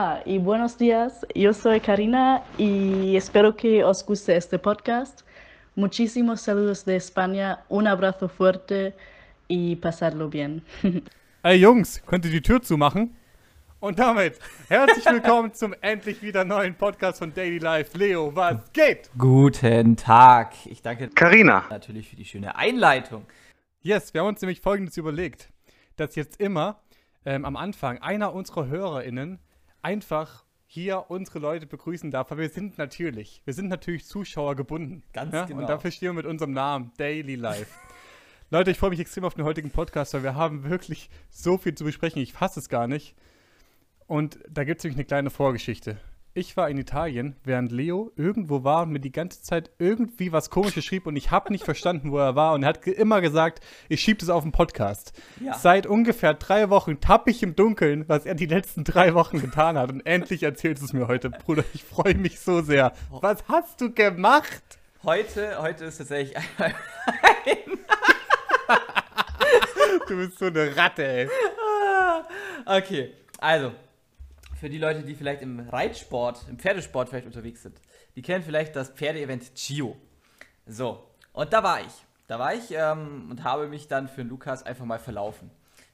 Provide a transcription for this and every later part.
Hola y buenos días. Yo soy Karina y espero que os guste este podcast. Muchísimos saludos de España, un abrazo fuerte y pasarlo bien. Hey Jungs, könnt ihr die Tür zumachen? Und damit herzlich willkommen zum endlich wieder neuen Podcast von Daily Life. Leo, was geht? Guten Tag. Ich danke Karina. natürlich für die schöne Einleitung. Yes, wir haben uns nämlich Folgendes überlegt, dass jetzt immer ähm, am Anfang einer unserer HörerInnen einfach hier unsere Leute begrüßen darf, weil wir sind natürlich, wir sind natürlich Zuschauer gebunden. Ganz ja? genau. Und dafür stehen wir mit unserem Namen Daily Life. Leute, ich freue mich extrem auf den heutigen Podcast, weil wir haben wirklich so viel zu besprechen. Ich fasse es gar nicht. Und da gibt es nämlich eine kleine Vorgeschichte. Ich war in Italien, während Leo irgendwo war und mir die ganze Zeit irgendwie was Komisches schrieb und ich habe nicht verstanden, wo er war. Und er hat immer gesagt, ich schiebe das auf den Podcast. Ja. Seit ungefähr drei Wochen tappe ich im Dunkeln, was er die letzten drei Wochen getan hat. Und endlich erzählst du es mir heute, Bruder. Ich freue mich so sehr. Was hast du gemacht? Heute, heute ist tatsächlich einmal Du bist so eine Ratte, ey. Okay, also, für die Leute, die vielleicht im Reitsport, im Pferdesport vielleicht unterwegs sind, die kennen vielleicht das Pferdeevent Chio. So, und da war ich. Da war ich ähm, und habe mich dann für Lukas einfach mal verlaufen.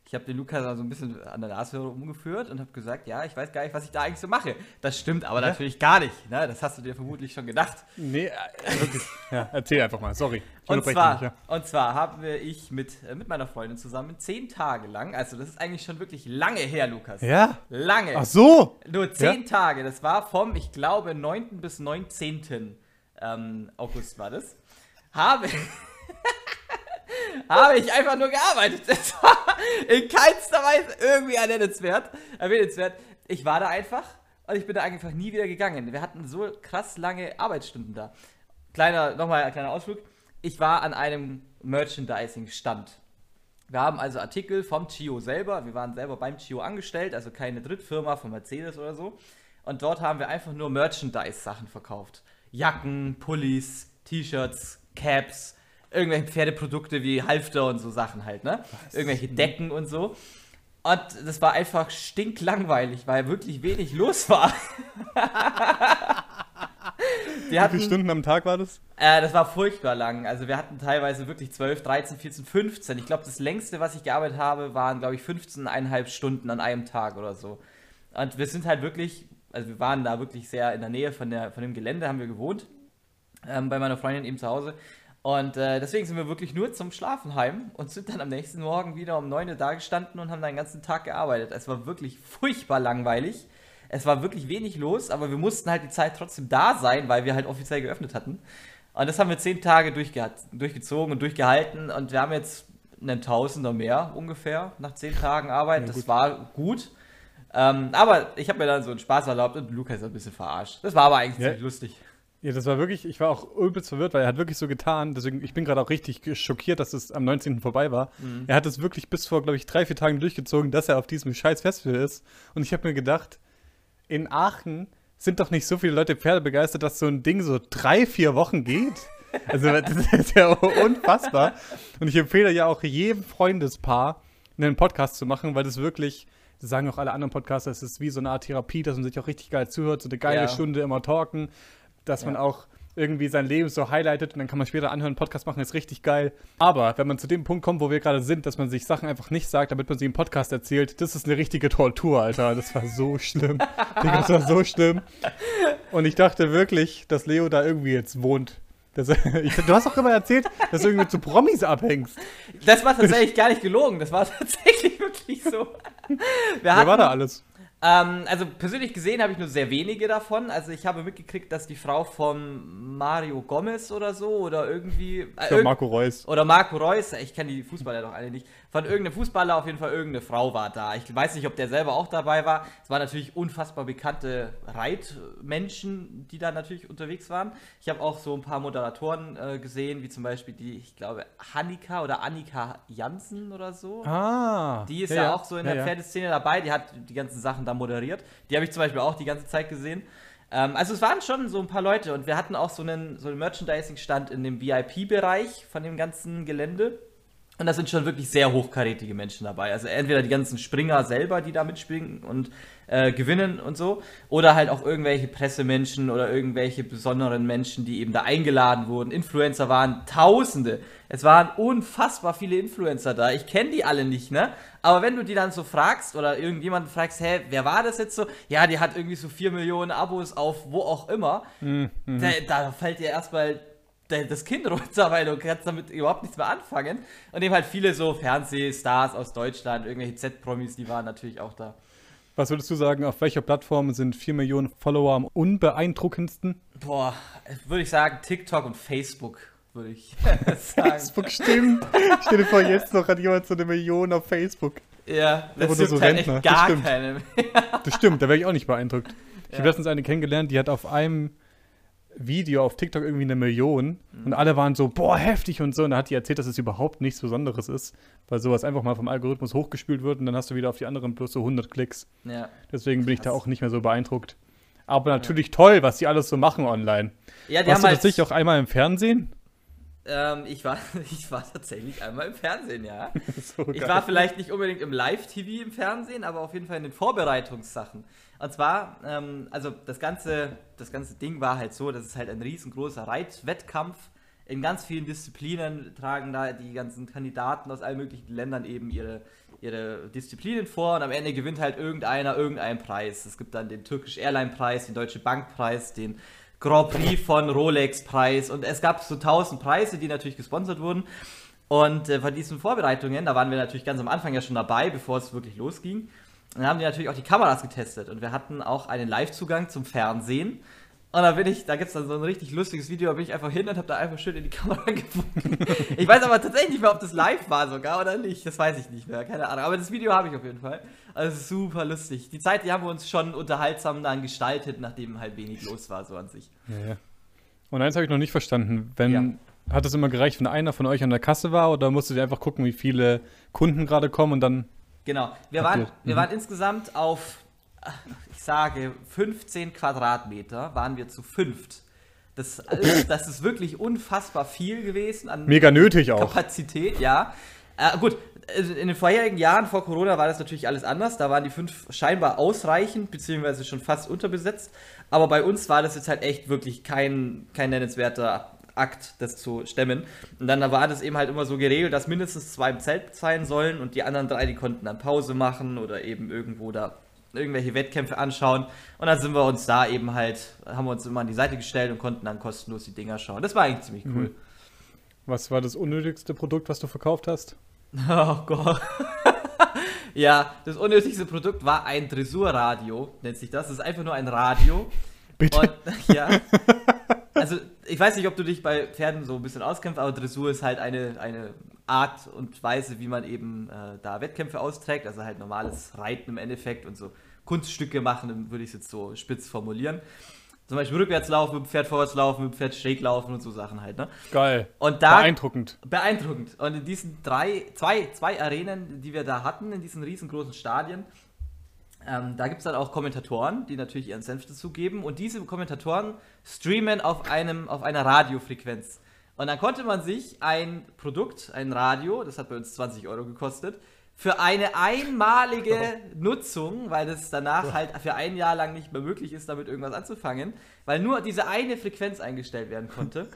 Ich habe den Lukas also ein bisschen an der Nase umgeführt und habe gesagt, ja, ich weiß gar nicht, was ich da eigentlich so mache. Das stimmt aber natürlich gar nicht. Ne? Das hast du dir vermutlich schon gedacht. Nee, äh, wirklich. Ja, erzähl einfach mal, sorry. Und zwar, dich, ja. und zwar haben wir ich mit, äh, mit meiner Freundin zusammen zehn Tage lang, also das ist eigentlich schon wirklich lange her, Lukas. Ja? Lange. Ach so. Nur zehn Tage. Das war vom, ich glaube, 9. bis 19. Ähm, August war das. Habe, habe ich einfach nur gearbeitet. Das war in keinster Weise irgendwie erwähnenswert. erwähnenswert. Ich war da einfach und ich bin da einfach nie wieder gegangen. Wir hatten so krass lange Arbeitsstunden da. Kleiner, nochmal ein kleiner Ausflug. Ich war an einem Merchandising-Stand. Wir haben also Artikel vom Chio selber. Wir waren selber beim Chio angestellt, also keine Drittfirma von Mercedes oder so. Und dort haben wir einfach nur Merchandise-Sachen verkauft. Jacken, Pullis, T-Shirts, Caps, irgendwelche Pferdeprodukte wie Halfter und so Sachen halt, ne? Irgendwelche Decken und so. Und das war einfach stinklangweilig, weil wirklich wenig los war. Wir Wie hatten, viele Stunden am Tag war das? äh, das war furchtbar lang. Also wir hatten teilweise wirklich 12, 13, 14, 15. Ich glaube, das längste, was ich gearbeitet habe, waren, glaube ich, 15,5 Stunden an einem Tag oder so. Und wir sind halt wirklich, also wir waren da wirklich sehr in der Nähe von, der, von dem Gelände, haben wir gewohnt. Ähm, bei meiner Freundin eben zu Hause. Und äh, deswegen sind wir wirklich nur zum Schlafen heim und sind dann am nächsten Morgen wieder um 9 Uhr da gestanden und haben den ganzen Tag gearbeitet. Es war wirklich furchtbar langweilig. Es war wirklich wenig los, aber wir mussten halt die Zeit trotzdem da sein, weil wir halt offiziell geöffnet hatten. Und das haben wir zehn Tage durchgeha- durchgezogen und durchgehalten und wir haben jetzt einen Tausender mehr ungefähr nach zehn Tagen Arbeit. Ja, das gut. war gut. Ähm, aber ich habe mir dann so einen Spaß erlaubt und Lukas ein bisschen verarscht. Das war aber eigentlich Ja. ziemlich lustig. Ja, das war wirklich, ich war auch übelst verwirrt, weil er hat wirklich so getan, deswegen, ich bin gerade auch richtig schockiert, dass es am 19. vorbei war. Er hat es wirklich bis vor, glaube ich, drei, vier Tagen durchgezogen, dass er auf diesem scheiß Festival ist. Und ich habe mir gedacht, in Aachen sind doch nicht so viele Leute Pferde begeistert, dass so ein Ding so drei, vier Wochen geht. Also das ist ja unfassbar. Und ich empfehle ja auch jedem Freundespaar, einen Podcast zu machen, weil das wirklich, das sagen auch alle anderen Podcaster, es ist wie so eine Art Therapie, dass man sich auch richtig geil zuhört, so eine geile Ja. Stunde immer talken, dass man Ja. auch irgendwie sein Leben so highlightet und dann kann man später anhören, Podcast machen, ist richtig geil. Aber wenn man zu dem Punkt kommt, wo wir gerade sind, dass man sich Sachen einfach nicht sagt, damit man sie im Podcast erzählt, das ist eine richtige Tortur, Alter. Das war so schlimm. Digga, das war so schlimm. Und ich dachte wirklich, dass Leo da irgendwie jetzt wohnt. Das, ich, du hast auch immer erzählt, dass du irgendwie zu Promis abhängst. Das war tatsächlich gar nicht gelogen. Das war tatsächlich wirklich so. Wir Wer hatten, war da alles? Ähm, also persönlich gesehen habe ich nur sehr wenige davon. Also ich habe mitgekriegt, dass die Frau von Mario Gomez oder so oder irgendwie. Äh, irgend- Marco Reus. oder Marco Reus, ich kenne die Fußballer doch alle nicht. Von irgendeinem Fußballer auf jeden Fall irgendeine Frau war da. Ich weiß nicht, ob der selber auch dabei war. Es waren natürlich unfassbar bekannte Reitmenschen, die da natürlich unterwegs waren. Ich habe auch so ein paar Moderatoren äh, gesehen, wie zum Beispiel die, ich glaube, Hannika oder Annika Jansen oder so. Ah. Die ist ja, auch so in ja, der ja. Pferdeszene dabei, die hat die ganzen Sachen da moderiert. Die habe ich zum Beispiel auch die ganze Zeit gesehen. Ähm, also es waren schon so ein paar Leute und wir hatten auch so einen, so einen Merchandising-Stand in dem VIP-Bereich von dem ganzen Gelände. Und da sind schon wirklich sehr hochkarätige Menschen dabei. Also entweder die ganzen Springer selber, die da mitspringen und äh, gewinnen und so, oder halt auch irgendwelche Pressemenschen oder irgendwelche besonderen Menschen, die eben da eingeladen wurden. Influencer waren Tausende. Es waren unfassbar viele Influencer da. Ich kenne die alle nicht, ne? Aber wenn du die dann so fragst oder irgendjemanden fragst, hä, wer war das jetzt so? Ja, die hat irgendwie so 4 Millionen Abos auf wo auch immer. Mhm. Da, da fällt dir erstmal das Kind runter, weil du kannst damit überhaupt nichts mehr anfangen. Und eben halt viele so Fernsehstars aus Deutschland, irgendwelche Z-Promis, die waren natürlich auch da. Was würdest du sagen, auf welcher Plattform sind 4 Millionen Follower am unbeeindruckendsten? Boah, würde ich sagen TikTok und Facebook, würde ich sagen. Facebook stimmt. Stell dir vor, jetzt noch hat jemand so eine Million auf Facebook. Ja, das ist so halt Rentner. gar das keine mehr. Das stimmt, da wäre ich auch nicht beeindruckt. Ich ja. habe letztens eine kennengelernt, die hat auf einem Video auf TikTok irgendwie eine Million mhm. und alle waren so, boah, heftig und so. Und da hat die erzählt, dass es überhaupt nichts Besonderes ist, weil sowas einfach mal vom Algorithmus hochgespült wird und dann hast du wieder auf die anderen plus so 100 Klicks. Ja. Deswegen bin ich da auch nicht mehr so beeindruckt. Aber natürlich ja. toll, was die alles so machen online. Ja, die Warst haben du halt tatsächlich auch einmal im Fernsehen? Ähm, ich, war, ich war tatsächlich einmal im Fernsehen, ja. so ich war vielleicht nicht unbedingt im Live-TV im Fernsehen, aber auf jeden Fall in den Vorbereitungssachen. Und zwar, ähm, also das ganze, das ganze Ding war halt so, dass es halt ein riesengroßer Reitwettkampf in ganz vielen Disziplinen tragen da die ganzen Kandidaten aus allen möglichen Ländern eben ihre, ihre Disziplinen vor und am Ende gewinnt halt irgendeiner irgendeinen Preis. Es gibt dann den Türkisch Airline Preis, den Deutsche Bank Preis, den Grand Prix von Rolex Preis und es gab so tausend Preise, die natürlich gesponsert wurden. Und äh, von diesen Vorbereitungen, da waren wir natürlich ganz am Anfang ja schon dabei, bevor es wirklich losging. Und dann haben die natürlich auch die Kameras getestet und wir hatten auch einen Live-Zugang zum Fernsehen. Und da bin ich, da gibt es dann so ein richtig lustiges Video, da bin ich einfach hin und habe da einfach schön in die Kamera gefunden. ich weiß aber tatsächlich nicht mehr, ob das live war sogar oder nicht. Das weiß ich nicht mehr, keine Ahnung. Aber das Video habe ich auf jeden Fall. Also super lustig. Die Zeit, die haben wir uns schon unterhaltsam dann gestaltet, nachdem halt wenig los war, so an sich. Ja, ja. Und eins habe ich noch nicht verstanden. Wenn, ja. Hat es immer gereicht, wenn einer von euch an der Kasse war oder musstet ihr einfach gucken, wie viele Kunden gerade kommen und dann Genau. Wir waren, wir mhm. waren insgesamt auf, ich sage, 15 Quadratmeter waren wir zu fünft. Das, das ist wirklich unfassbar viel gewesen an Mega nötig auch. Kapazität, ja. Äh, gut, also in den vorherigen Jahren vor Corona war das natürlich alles anders. Da waren die fünf scheinbar ausreichend, beziehungsweise schon fast unterbesetzt. Aber bei uns war das jetzt halt echt wirklich kein, kein nennenswerter Akt, das zu stemmen. Und dann war das eben halt immer so geregelt, dass mindestens zwei im Zelt sein sollen und die anderen drei, die konnten dann Pause machen oder eben irgendwo da irgendwelche Wettkämpfe anschauen. Und dann sind wir uns da eben halt, haben wir uns immer an die Seite gestellt und konnten dann kostenlos die Dinger schauen. Das war eigentlich ziemlich cool. Mhm. Was war das unnötigste Produkt, was du verkauft hast? Oh Gott. ja, das unnötigste Produkt war ein Dressurradio, nennt sich das. Das ist einfach nur ein Radio. Bitte. Und, ja. Also, ich weiß nicht, ob du dich bei Pferden so ein bisschen auskämpfst, aber Dressur ist halt eine, eine Art und Weise, wie man eben äh, da Wettkämpfe austrägt. Also halt normales Reiten im Endeffekt und so Kunststücke machen, würde ich es jetzt so spitz formulieren. Zum Beispiel rückwärts laufen, mit dem Pferd vorwärts laufen, mit dem Pferd schräg laufen und so Sachen halt, ne? Geil. Und da, beeindruckend. Beeindruckend. Und in diesen drei, zwei, zwei Arenen, die wir da hatten, in diesen riesengroßen Stadien, ähm, da gibt es dann auch Kommentatoren, die natürlich ihren Senf dazu geben. Und diese Kommentatoren streamen auf, einem, auf einer Radiofrequenz. Und dann konnte man sich ein Produkt, ein Radio, das hat bei uns 20 Euro gekostet, für eine einmalige Nutzung, weil das danach halt für ein Jahr lang nicht mehr möglich ist, damit irgendwas anzufangen, weil nur diese eine Frequenz eingestellt werden konnte,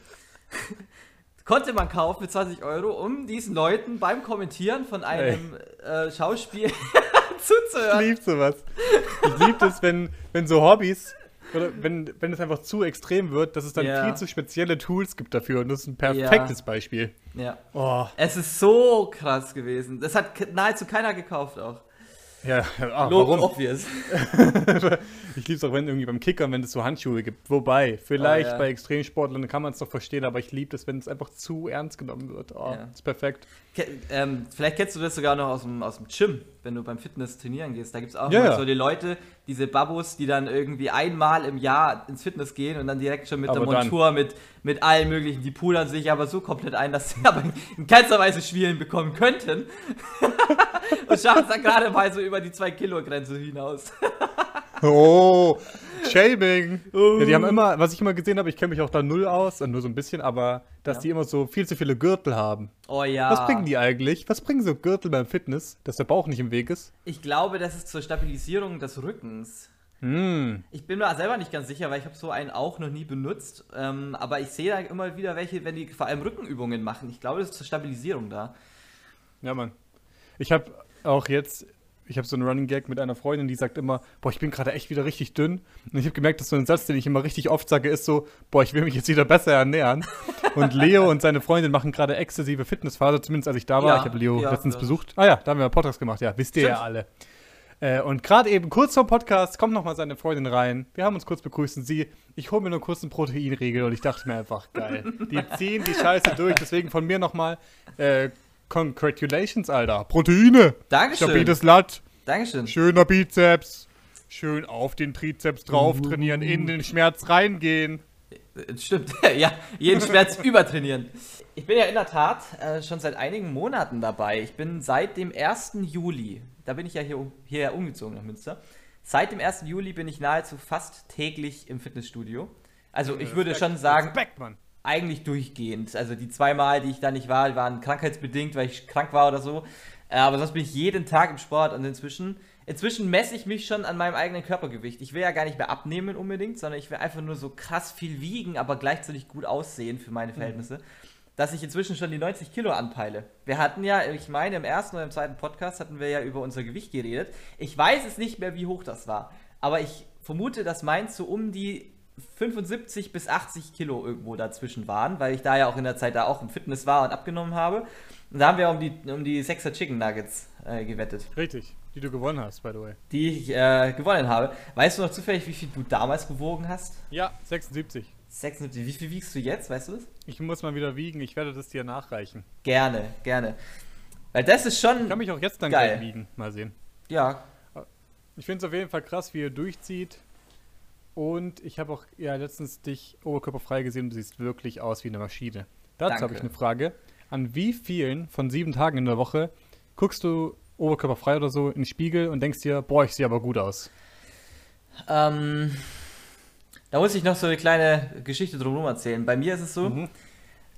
konnte man kaufen für 20 Euro, um diesen Leuten beim Kommentieren von einem äh, Schauspiel zuzuhören. Ich liebe sowas. Ich liebe es, wenn, wenn so Hobbys oder wenn, wenn es einfach zu extrem wird, dass es dann ja. viel zu spezielle Tools gibt dafür. Und das ist ein perfektes ja. Beispiel. Ja. Oh. Es ist so krass gewesen. Das hat nahezu keiner gekauft auch. Ja, Lob warum? obvious. ich liebe es auch, wenn irgendwie beim Kickern, wenn es so Handschuhe gibt. Wobei, vielleicht oh, ja. bei Extremsportlern kann man es doch verstehen, aber ich liebe es, wenn es einfach zu ernst genommen wird. Oh, ist perfekt. Ähm, vielleicht kennst du das sogar noch aus dem, aus dem Gym, wenn du beim Fitness trainieren gehst. Da gibt es auch ja, so die Leute, diese Babos, die dann irgendwie einmal im Jahr ins Fitness gehen und dann direkt schon mit aber der Montur, mit, mit allen möglichen, die pudern sich aber so komplett ein, dass sie aber in keinster Weise Schwielen bekommen könnten. und schaffen es dann gerade mal so über die 2-Kilo-Grenze hinaus. Oh, Shaming. Ja, die haben immer, was ich immer gesehen habe, ich kenne mich auch da null aus, nur so ein bisschen, aber dass Ja. die immer so viel zu viele Gürtel haben. Oh ja. Was bringen die eigentlich? Was bringen so Gürtel beim Fitness, dass der Bauch nicht im Weg ist? Ich glaube, das ist zur Stabilisierung des Rückens. Hm. Ich bin mir selber nicht ganz sicher, weil ich habe so einen auch noch nie benutzt. Ähm, aber ich sehe da immer wieder welche, wenn die vor allem Rückenübungen machen. Ich glaube, das ist zur Stabilisierung da. Ja, Mann. Ich habe auch jetzt, ich habe so einen Running Gag mit einer Freundin, die sagt immer, boah, ich bin gerade echt wieder richtig dünn. Und ich habe gemerkt, dass so ein Satz, den ich immer richtig oft sage, ist so, boah, ich will mich jetzt wieder besser ernähren. und Leo und seine Freundin machen gerade exzessive Fitnessphase, zumindest als ich da war. Ja, ich habe Leo ja, letztens ja. besucht. Ah ja, da haben wir einen Podcast gemacht, ja, wisst ihr Stimmt. ja alle. Äh, und gerade eben kurz vor Podcast kommt nochmal seine Freundin rein. Wir haben uns kurz begrüßt und sie, ich hole mir nur kurz einen Proteinriegel und ich dachte mir einfach, geil. Die ziehen die Scheiße durch, deswegen von mir nochmal, äh, Congratulations, Alter. Proteine. Dankeschön. Stabiles Latt. Dankeschön. Schöner Bizeps. Schön auf den Trizeps drauf trainieren, in den Schmerz reingehen. Äh, Stimmt, ja, jeden Schmerz übertrainieren. Ich bin ja in der Tat äh, schon seit einigen Monaten dabei. Ich bin seit dem 1. Juli, da bin ich ja hier, hierher umgezogen nach Münster. Seit dem 1. Juli bin ich nahezu fast täglich im Fitnessstudio. Also ich würde schon sagen, Respekt, Mann. Eigentlich durchgehend. Also die zweimal, die ich da nicht war, waren krankheitsbedingt, weil ich krank war oder so. Äh, Aber sonst bin ich jeden Tag im Sport und inzwischen, inzwischen messe ich mich schon an meinem eigenen Körpergewicht. Ich will ja gar nicht mehr abnehmen unbedingt, sondern ich will einfach nur so krass viel wiegen, aber gleichzeitig gut aussehen für meine Verhältnisse. Dass ich inzwischen schon die 90 Kilo anpeile. Wir hatten ja, ich meine, im ersten oder im zweiten Podcast hatten wir ja über unser Gewicht geredet. Ich weiß es nicht mehr, wie hoch das war. Aber ich vermute, dass meins so um die 75 bis 80 Kilo irgendwo dazwischen waren, weil ich da ja auch in der Zeit da auch im Fitness war und abgenommen habe. Und da haben wir um die, um die 6er Chicken Nuggets äh, gewettet, Richtig, die du gewonnen hast, by the way. die ich äh, gewonnen habe. Weißt du noch zufällig, wie viel du damals gewogen hast? Ja, 76. 76. Wie viel wiegst du jetzt, weißt du das? Ich muss mal wieder wiegen, ich werde das dir nachreichen. Gerne, gerne. Weil das ist schon. Ich kann mich auch jetzt dann Geil. gleich wiegen. Mal sehen. ja, Ich finde es auf jeden Fall krass, wie ihr durchzieht. Und ich habe auch ja letztens dich oberkörperfrei gesehen und du siehst wirklich aus wie eine Maschine. Dazu habe ich eine Frage. An wie vielen von sieben Tagen in der Woche guckst du oberkörperfrei oder so in den Spiegel und denkst dir, boah, ich sehe aber gut aus? Ähm, da muss ich noch so eine kleine Geschichte drumherum erzählen. Bei mir ist es so, Mhm.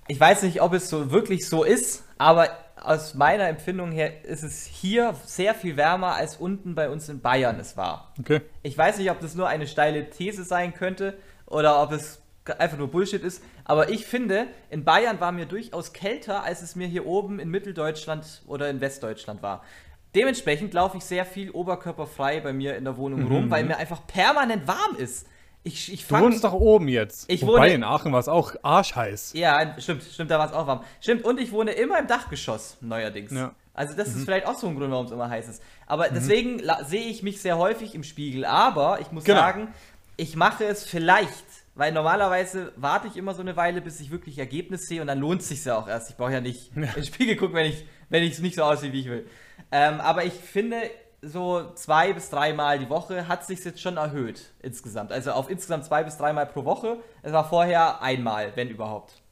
ich weiß nicht, ob es so wirklich so ist, aber aus meiner Empfindung her ist es hier sehr viel wärmer als unten bei uns in Bayern es war. Okay. Ich weiß nicht, ob das nur eine steile These sein könnte oder ob es einfach nur Bullshit ist, aber ich finde, in Bayern war mir durchaus kälter, als es mir hier oben in Mitteldeutschland oder in Westdeutschland war. Dementsprechend laufe ich sehr viel oberkörperfrei bei mir in der Wohnung rum, weil mir einfach permanent warm ist. Ich, ich Du wohnst doch oben jetzt. Ich Wobei wohne- in Aachen war es auch arschheiß. Ja, stimmt, stimmt, da war es auch warm. Stimmt, und ich wohne immer im Dachgeschoss, neuerdings. Ja. Also das ist vielleicht auch so ein Grund, warum es immer heiß ist. Aber deswegen la- sehe ich mich sehr häufig im Spiegel. Aber ich muss Genau. sagen, ich mache es vielleicht, weil normalerweise warte ich immer so eine Weile, bis ich wirklich Ergebnis sehe und dann lohnt es sich ja auch erst. Ich brauche ja nicht in den Spiegel gucken, wenn ich wenn ich es nicht so aussehe, wie ich will. Ähm, aber ich finde, so zwei bis dreimal die Woche hat sich jetzt schon erhöht insgesamt. Also auf insgesamt zwei bis dreimal pro Woche. Es war vorher einmal, wenn überhaupt.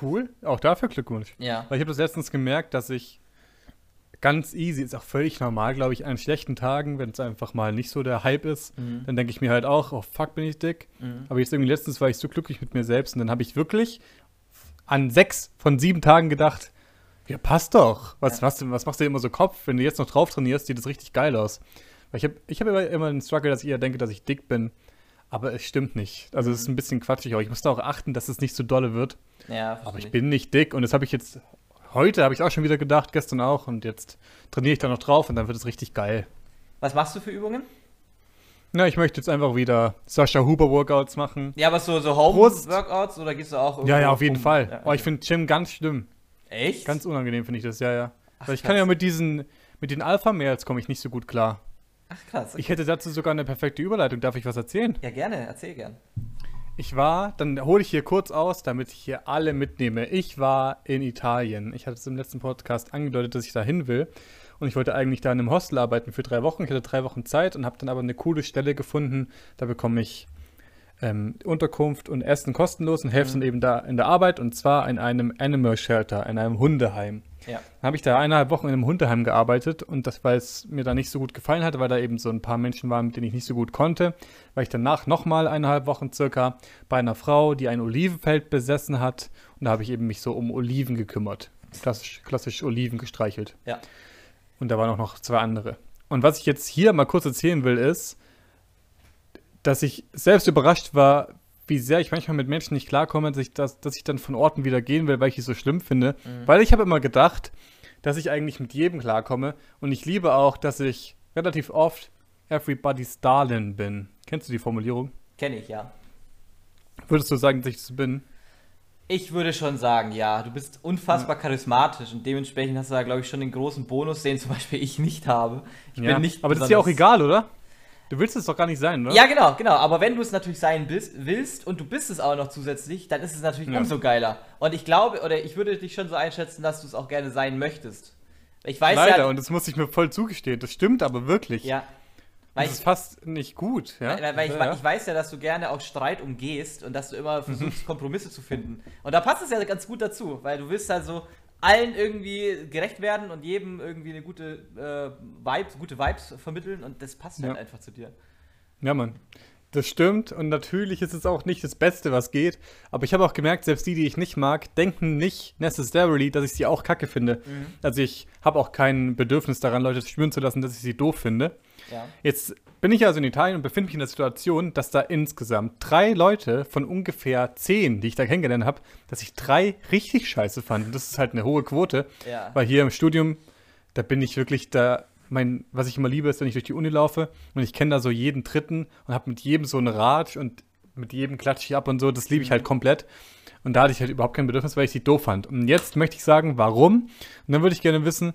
Cool. Auch dafür Glückwunsch. Ja. Weil ich habe das letztens gemerkt, dass ich ganz easy, ist auch völlig normal, glaube ich, an schlechten Tagen, wenn es einfach mal nicht so der Hype ist, Mhm. dann denke ich mir halt auch, oh fuck, bin ich dick. Aber jetzt irgendwie letztens war ich so glücklich mit mir selbst und dann habe ich wirklich an sechs von sieben Tagen gedacht, ja, passt doch. Was, Ja. was, was machst du immer so Kopf? Wenn du jetzt noch drauf trainierst, sieht das richtig geil aus. Weil ich habe ich hab immer, immer einen Struggle, dass ich eher denke, dass ich dick bin. Aber es stimmt nicht. Also es ist ein bisschen quatschig auch. Ich muss da auch achten, dass es nicht so dolle wird. Ja, Aber ich bin nicht dick und das habe ich jetzt heute habe ich auch schon wieder gedacht, gestern auch und jetzt trainiere ich da noch drauf und dann wird es richtig geil. Was machst du für Übungen? Na, ich möchte jetzt einfach wieder Sascha Huber Workouts machen. Ja, aber so, so Brust. Home-Workouts oder gehst du auch Ja, ja, irgendwo auf jeden rum? Fall. Ja, Oh, ich okay. finde Gym ganz schlimm. Echt? Ganz unangenehm finde ich das, ja, ja. Ach, Weil ich kann krass. ja mit diesen mit den Alpha Mails komme ich nicht so gut klar. Ach krass. Ich hätte dazu sogar eine perfekte Überleitung. Darf ich was erzählen? ja, gerne, erzähl gern. Ich war, dann hole ich hier kurz aus, damit ich hier alle mitnehme. Ich war in Italien. Ich hatte es im letzten Podcast angedeutet, dass ich da hin will. Und ich wollte eigentlich da in einem Hostel arbeiten für drei Wochen. Ich hatte drei Wochen Zeit und habe dann aber eine coole Stelle gefunden. Da bekomme ich ähm, Unterkunft und Essen kostenlos und helfe dann eben da in der Arbeit. Und zwar in einem Animal Shelter, in einem Hundeheim. Ja. Dann habe ich da eineinhalb Wochen in einem Hundeheim gearbeitet und das, weil es mir da nicht so gut gefallen hatte, weil da eben so ein paar Menschen waren, mit denen ich nicht so gut konnte, war ich danach nochmal eineinhalb Wochen circa bei einer Frau, die ein Olivenfeld besessen hat und da habe ich eben mich so um Oliven gekümmert. Klassisch, klassisch Oliven gestreichelt. Ja. Und da waren auch noch zwei andere. Und was ich jetzt hier mal kurz erzählen will, ist, dass ich selbst überrascht war, wie sehr ich manchmal mit Menschen nicht klarkomme, dass ich, das, dass ich dann von Orten wieder gehen will, weil ich es so schlimm finde. Weil ich habe immer gedacht, dass ich eigentlich mit jedem klarkomme. Und ich liebe auch, dass ich relativ oft everybody's darling bin. Kennst du die Formulierung? Kenne ich, ja. Würdest du sagen, dass ich das bin? Ich würde schon sagen, ja. Du bist unfassbar charismatisch und dementsprechend hast du da, glaube ich, schon den großen Bonus, den zum Beispiel ich nicht habe. Ich Ja. bin nicht Aber das ist ja auch egal, oder? Du willst es doch gar nicht sein, oder? Ja, genau, genau. Aber wenn du es natürlich sein bist, willst und du bist es auch noch zusätzlich, dann ist es natürlich Ja. umso geiler. Und ich glaube, oder ich würde dich schon so einschätzen, dass du es auch gerne sein möchtest. Ich weiß Leider, ja. und das muss ich mir voll zugestehen. Das stimmt aber wirklich. ja. Weil Das ist fast nicht gut, ja? weil, weil ich, ja. ich weiß ja, dass du gerne auch Streit umgehst und dass du immer versuchst, Kompromisse zu finden. Und da passt es ja ganz gut dazu, weil du willst halt so allen irgendwie gerecht werden und jedem irgendwie eine gute äh, Vibes, gute Vibes vermitteln und das passt halt Ja. einfach zu dir. Ja, Mann. Das stimmt und natürlich ist es auch nicht das Beste, was geht. Aber ich habe auch gemerkt, selbst die, die ich nicht mag, denken nicht necessarily, dass ich sie auch kacke finde. Mhm. Also ich habe auch kein Bedürfnis daran, Leute spüren zu lassen, dass ich sie doof finde. Ja. Jetzt bin ich also in Italien und befinde mich in der Situation, dass da insgesamt drei Leute von ungefähr zehn, die ich da kennengelernt habe, dass ich drei richtig scheiße fand. Und das ist halt eine hohe Quote. Ja. Weil hier im Studium, da bin ich wirklich da, mein, was ich immer liebe, ist, wenn ich durch die Uni laufe und ich kenne da so jeden Dritten und habe mit jedem so einen Ratsch und mit jedem klatsche ich ab und so, das liebe ich halt komplett. Und da hatte ich halt überhaupt kein Bedürfnis, weil ich die doof fand. Und jetzt möchte ich sagen, warum? Und dann würde ich gerne wissen,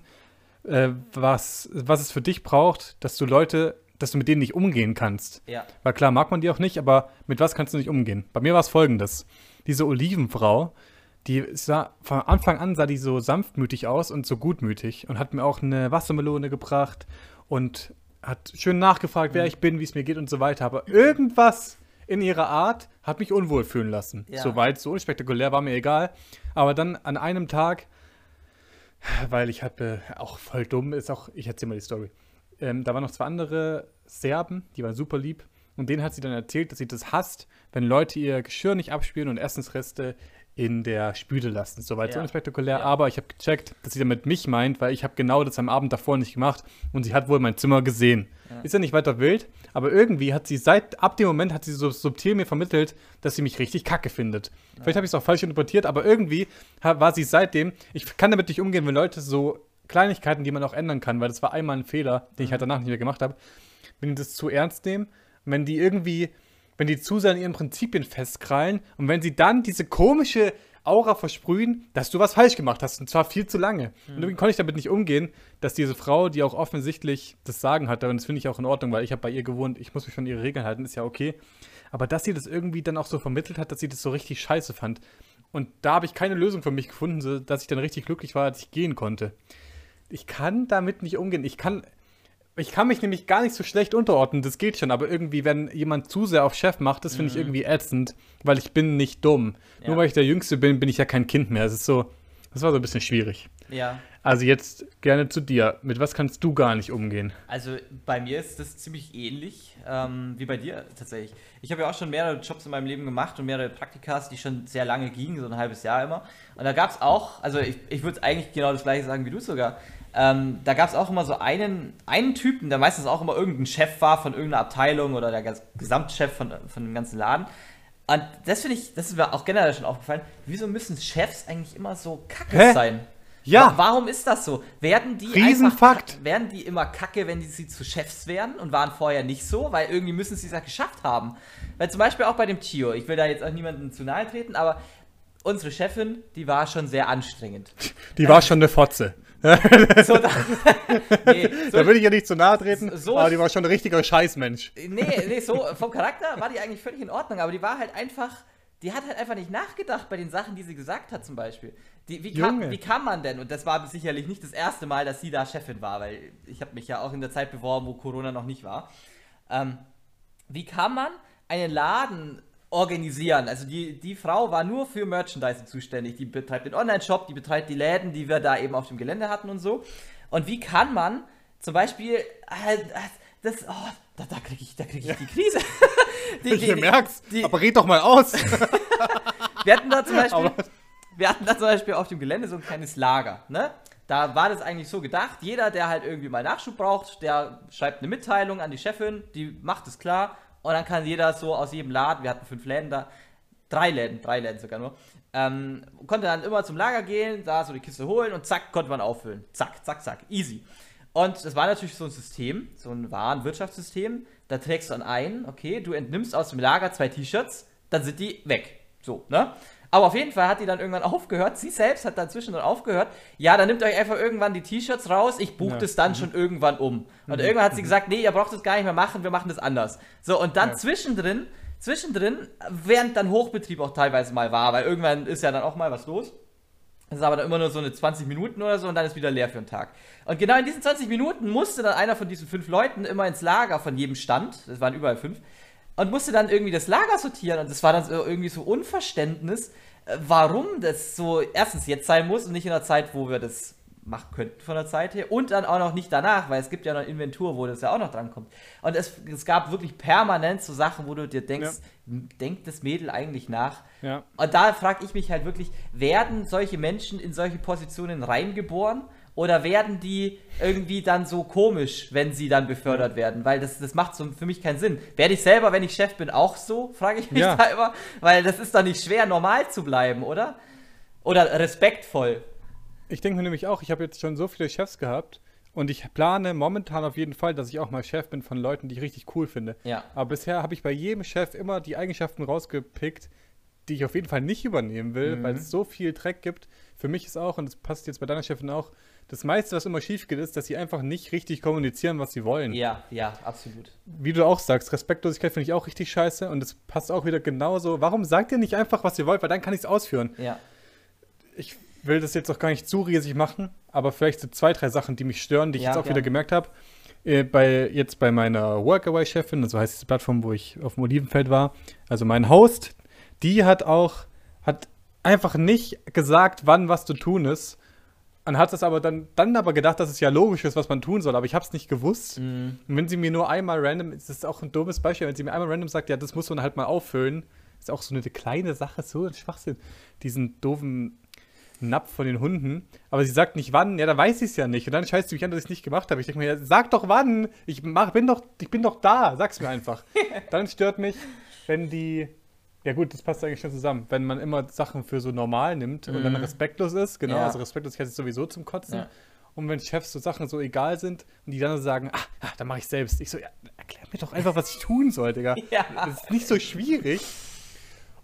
äh, was, was es für dich braucht, dass du Leute, dass du mit denen nicht umgehen kannst. Ja. Weil klar mag man die auch nicht, aber mit was kannst du nicht umgehen? Bei mir war es folgendes. Diese Olivenfrau, die sah, von Anfang an sah die so sanftmütig aus und so gutmütig und hat mir auch eine Wassermelone gebracht und hat schön nachgefragt, wer ich bin, wie es mir geht und so weiter. Aber irgendwas in ihrer Art hat mich unwohl fühlen lassen. Ja. Soweit, so unspektakulär, war mir egal. Aber dann an einem Tag, weil ich hatte, auch voll dumm, ist auch, ich erzähl mal die Story. Ähm, da waren noch zwei andere Serben, die waren super lieb. Und denen hat sie dann erzählt, dass sie das hasst, wenn Leute ihr Geschirr nicht abspülen und Essensreste in der Spüle lassen. Soweit so Ja. unspektakulär. Ja. Aber ich habe gecheckt, dass sie damit mich meint, weil ich habe genau das am Abend davor nicht gemacht und sie hat wohl mein Zimmer gesehen. Ist ja nicht weiter wild, aber irgendwie hat sie seit, ab dem Moment hat sie so subtil mir vermittelt, dass sie mich richtig kacke findet. Vielleicht habe ich es auch falsch interpretiert, aber irgendwie war sie seitdem, ich kann damit nicht umgehen, wenn Leute so Kleinigkeiten, die man auch ändern kann, weil das war einmal ein Fehler, den ich halt danach nicht mehr gemacht habe, wenn die das zu ernst nehmen, wenn die irgendwie, wenn die zu sehr an ihren Prinzipien festkrallen und wenn sie dann diese komische Aura versprühen, dass du was falsch gemacht hast und zwar viel zu lange. Und irgendwie konnte ich damit nicht umgehen, dass diese Frau, die auch offensichtlich das Sagen hatte, und das finde ich auch in Ordnung, weil ich habe bei ihr gewohnt, ich muss mich schon ihre Regeln halten, ist ja okay. Aber dass sie das irgendwie dann auch so vermittelt hat, dass sie das so richtig scheiße fand. Und da habe ich keine Lösung für mich gefunden, so dass ich dann richtig glücklich war, als ich gehen konnte. Ich kann damit nicht umgehen. Ich kann, ich kann mich nämlich gar nicht so schlecht unterordnen, das geht schon, aber irgendwie, wenn jemand zu sehr auf Chef macht, das finde ich irgendwie ätzend, weil ich bin nicht dumm. Ja. Nur weil ich der Jüngste bin, bin ich ja kein Kind mehr. Es ist so, das war so ein bisschen schwierig. Ja. Also jetzt gerne zu dir. Mit was kannst du gar nicht umgehen? Also bei mir ist das ziemlich ähnlich ähm, wie bei dir tatsächlich. Ich habe ja auch schon mehrere Jobs in meinem Leben gemacht und mehrere Praktikas, die schon sehr lange gingen, so ein halbes Jahr immer. Und da gab es auch, also ich, ich würde eigentlich genau das gleiche sagen wie du sogar. Ähm, da gab es auch immer so einen, einen Typen, der meistens auch immer irgendein Chef war von irgendeiner Abteilung oder der Gesamtchef von, von dem ganzen Laden. Und das finde ich, das ist mir auch generell schon aufgefallen. Wieso müssen Chefs eigentlich immer so kacke Hä? sein? Ja. Wa- Warum ist das so? Werden die Riesenfakt. einfach werden die immer kacke, wenn die sie zu Chefs werden und waren vorher nicht so, weil irgendwie müssen sie es ja geschafft haben. Weil zum Beispiel auch bei dem Tio, ich will da jetzt auch niemandem zu nahe treten, aber unsere Chefin, die war schon sehr anstrengend. Die war schon eine Fotze. So, da, nee, so, Da will ich ja nicht zu nahe treten, So- aber die war schon ein richtiger Scheißmensch. nee, nee, so vom Charakter war die eigentlich völlig in Ordnung, aber die war halt einfach, die hat halt einfach nicht nachgedacht bei den Sachen, die sie gesagt hat zum Beispiel. Die, wie, kam, wie kann man denn, und das war sicherlich nicht das erste Mal, dass sie da Chefin war, weil ich habe mich ja auch in der Zeit beworben, wo Corona noch nicht war. Ähm, wie kann man einen Laden organisieren. Also die, die Frau war nur für Merchandising zuständig. Die betreibt den Online-Shop, die betreibt die Läden, die wir da eben auf dem Gelände hatten und so. Und wie kann man zum Beispiel halt, das, oh, da, da kriege ich, da krieg ich die Krise. die, ich die, merk's, die, aber red doch mal aus. wir hatten da zum Beispiel, wir hatten da zum Beispiel auf dem Gelände so ein kleines Lager, ne? Da war das eigentlich so gedacht, jeder, der halt irgendwie mal Nachschub braucht, der schreibt eine Mitteilung an die Chefin, die macht es klar und dann kann jeder so aus jedem Laden, wir hatten fünf Läden da, drei Läden, drei Läden sogar nur, ähm, konnte dann immer zum Lager gehen, da so die Kiste holen und zack, konnte man auffüllen. Zack, zack, zack, easy. Und das war natürlich so ein System, so ein Warenwirtschaftssystem. Da trägst du dann ein, okay, du entnimmst aus dem Lager zwei T-Shirts, dann sind die weg. So, ne? Aber auf jeden Fall hat die dann irgendwann aufgehört. Sie selbst hat dann zwischendurch aufgehört. Ja, dann nimmt euch einfach irgendwann die T-Shirts raus. Ich buche ja. das dann mhm. schon irgendwann um. Und mhm. irgendwann hat sie mhm. gesagt, nee, ihr braucht das gar nicht mehr machen. Wir machen das anders. So, und dann ja. zwischendrin, zwischendrin, während dann Hochbetrieb auch teilweise mal war, weil irgendwann ist ja dann auch mal was los. Das ist aber dann immer nur so eine 20 Minuten oder so und dann ist wieder leer für einen Tag. Und genau in diesen 20 Minuten musste dann einer von diesen fünf Leuten immer ins Lager von jedem Stand, das waren überall fünf, und musste dann irgendwie das Lager sortieren. Und das war dann so irgendwie so Unverständnis, äh, warum das so erstens jetzt sein muss und nicht in der Zeit, wo wir das machen könnten von der Zeit her und dann auch noch nicht danach, weil es gibt ja noch Inventur, wo das ja auch noch drankommt. Und es, es gab wirklich permanent so Sachen, wo du dir denkst, ja. denkt das Mädel eigentlich nach? Ja. Und da frage ich mich halt wirklich, werden solche Menschen in solche Positionen reingeboren? Oder werden die irgendwie dann so komisch, wenn sie dann befördert werden? Weil das, das macht so für mich keinen Sinn. Werde ich selber, wenn ich Chef bin, auch so? Frage ich mich ja. da immer. Weil das ist doch nicht schwer, normal zu bleiben, oder? Oder respektvoll. Ich denke mir nämlich auch, ich habe jetzt schon so viele Chefs gehabt und ich plane momentan auf jeden Fall, dass ich auch mal Chef bin von Leuten, die ich richtig cool finde. Ja. Aber bisher habe ich bei jedem Chef immer die Eigenschaften rausgepickt, die ich auf jeden Fall nicht übernehmen will, mhm. weil es so viel Dreck gibt. Für mich ist auch, und das passt jetzt bei deiner Chefin auch, das meiste, was immer schief geht, ist, dass sie einfach nicht richtig kommunizieren, was sie wollen. Ja, ja, absolut. Wie du auch sagst, Respektlosigkeit finde ich auch richtig scheiße und es passt auch wieder genauso. Warum sagt ihr nicht einfach, was ihr wollt, weil dann kann ich es ausführen? Ja. Ich will das jetzt auch gar nicht zu riesig machen, aber vielleicht so zwei, drei Sachen, die mich stören, die ich ja, jetzt auch ja. wieder gemerkt habe. Äh, bei, jetzt bei meiner Workaway-Chefin, also heißt diese Plattform, wo ich auf dem Olivenfeld war, also mein Host, die hat auch, hat einfach nicht gesagt, wann was zu tun ist man hat es aber dann, dann aber gedacht, dass es ja logisch ist, was man tun soll, aber ich habe es nicht gewusst. Mm. Und wenn sie mir nur einmal random, das ist auch ein dummes Beispiel, wenn sie mir einmal random sagt, ja, das muss man halt mal auffüllen, ist auch so eine kleine Sache, so ein Schwachsinn, diesen doofen Napf von den Hunden. Aber sie sagt nicht wann, ja, dann weiß ich es ja nicht. Und dann scheißt sie mich an, dass ich es nicht gemacht habe. Ich denke mir, ja, sag doch wann. Ich mach, bin doch, ich bin doch da. Sag's mir einfach. dann stört mich, wenn die ja gut, das passt eigentlich schon zusammen. Wenn man immer Sachen für so normal nimmt mhm. und dann mhm. respektlos ist, genau, ja. also Respektlosigkeit ist sowieso zum Kotzen. Ja. Und wenn Chefs so Sachen so egal sind und die dann sagen, ah, ah dann mache ich selbst. Ich so, ja, erklär mir doch einfach, was ich tun soll, Digga. ja. Das ist nicht so schwierig.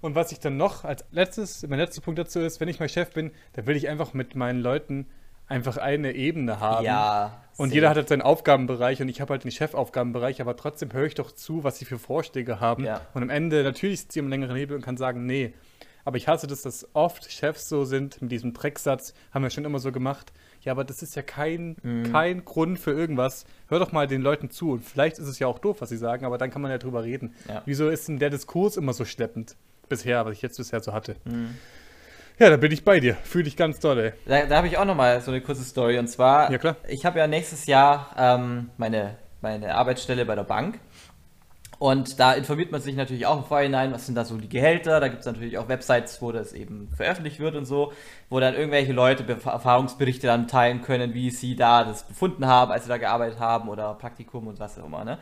Und was ich dann noch als letztes, mein letzter Punkt dazu ist, wenn ich mal Chef bin, dann will ich einfach mit meinen Leuten einfach eine Ebene haben. Ja. Und jeder hat halt seinen Aufgabenbereich und ich habe halt den Chefaufgabenbereich, aber trotzdem höre ich doch zu, was sie für Vorschläge haben. Ja. Und am Ende, natürlich ist sie am längeren Hebel und kann sagen, nee. Aber ich hasse das, dass oft Chefs so sind mit diesem Drecksatz, haben wir schon immer so gemacht. Ja, aber das ist ja kein, mhm. kein Grund für irgendwas. Hör doch mal den Leuten zu. Und vielleicht ist es ja auch doof, was sie sagen, aber dann kann man ja drüber reden. Ja. Wieso ist denn der Diskurs immer so schleppend? Bisher, was ich jetzt bisher so hatte. Mhm. Ja, da bin ich bei dir. Fühle ich ganz toll, ey. Da, da habe ich auch noch mal so eine kurze Story. Und zwar, ja, klar. ich habe ja nächstes Jahr ähm, meine, meine Arbeitsstelle bei der Bank. Und da informiert man sich natürlich auch im Vorhinein, was sind da so die Gehälter. Da gibt es natürlich auch Websites, wo das eben veröffentlicht wird und so, wo dann irgendwelche Leute Erfahrungsberichte dann teilen können, wie sie da das befunden haben, als sie da gearbeitet haben oder Praktikum und was auch immer. Ne?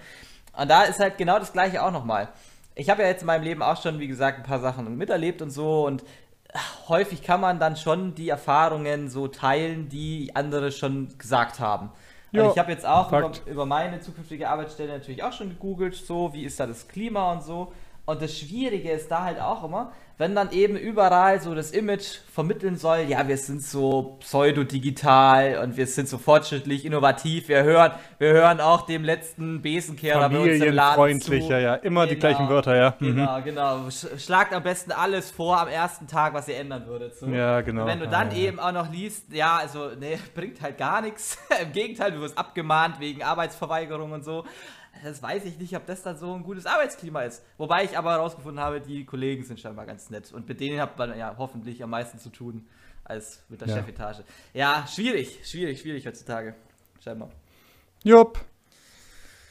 Und da ist halt genau das Gleiche auch nochmal. Ich habe ja jetzt in meinem Leben auch schon, wie gesagt, ein paar Sachen miterlebt und so und häufig kann man dann schon die Erfahrungen so teilen, die andere schon gesagt haben. Ja, ich habe jetzt auch über, über, meine zukünftige Arbeitsstelle natürlich auch schon gegoogelt, so wie ist da das Klima und so. Und das Schwierige ist da halt auch immer, wenn dann eben überall so das Image vermitteln soll, ja, wir sind so pseudo-digital und wir sind so fortschrittlich, innovativ, wir hören, wir hören auch dem letzten Besenkehrer bei uns im Laden zu. ja, immer genau, die gleichen Wörter, ja. Mhm. Genau, genau. Schlagt am besten alles vor am ersten Tag, was ihr ändern würdet. So. Ja, genau. Und wenn du dann ah, eben auch noch liest, ja, also, ne, bringt halt gar nichts. Im Gegenteil, du wirst abgemahnt wegen Arbeitsverweigerung und so. Das weiß ich nicht, ob das dann so ein gutes Arbeitsklima ist. Wobei ich aber herausgefunden habe, die Kollegen sind scheinbar ganz nett. Und mit denen hat man ja hoffentlich am meisten zu tun als mit der Ja. Chefetage. Ja, schwierig, schwierig, schwierig heutzutage. Scheinbar. Jupp.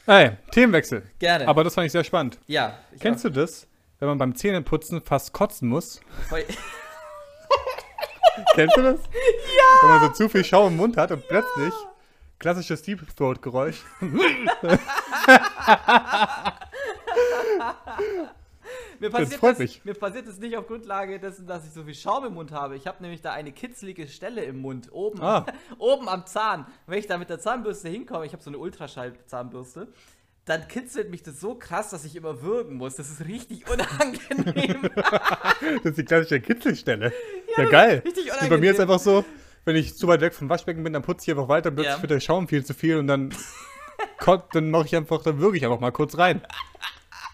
Ey, Themenwechsel. Gerne. Aber das fand ich sehr spannend. ja. Kennst du das, wenn man beim Zähneputzen fast kotzen muss? Kennst du das? Ja! Wenn man so zu viel Schaum im Mund hat und plötzlich klassisches Deep Throat Geräusch. mir, passiert freut das, mich. mir passiert das nicht auf Grundlage dessen, dass ich so viel Schaum im Mund habe. Ich habe nämlich da eine kitzlige Stelle im Mund, oben, Ah. oben am Zahn. Wenn ich da mit der Zahnbürste hinkomme, ich habe so eine Ultraschall-Zahnbürste, dann kitzelt mich das so krass, dass ich immer würgen muss. Das ist richtig unangenehm. Das ist die klassische Kitzelstelle. Ja, geil. richtig Und bei mir ist unangenehm. einfach so, wenn ich zu weit weg vom Waschbecken bin, dann putze ich einfach weiter, plötzlich Ja. wird der Schaum viel zu viel und dann, dann mache ich einfach, dann würge ich einfach mal kurz rein.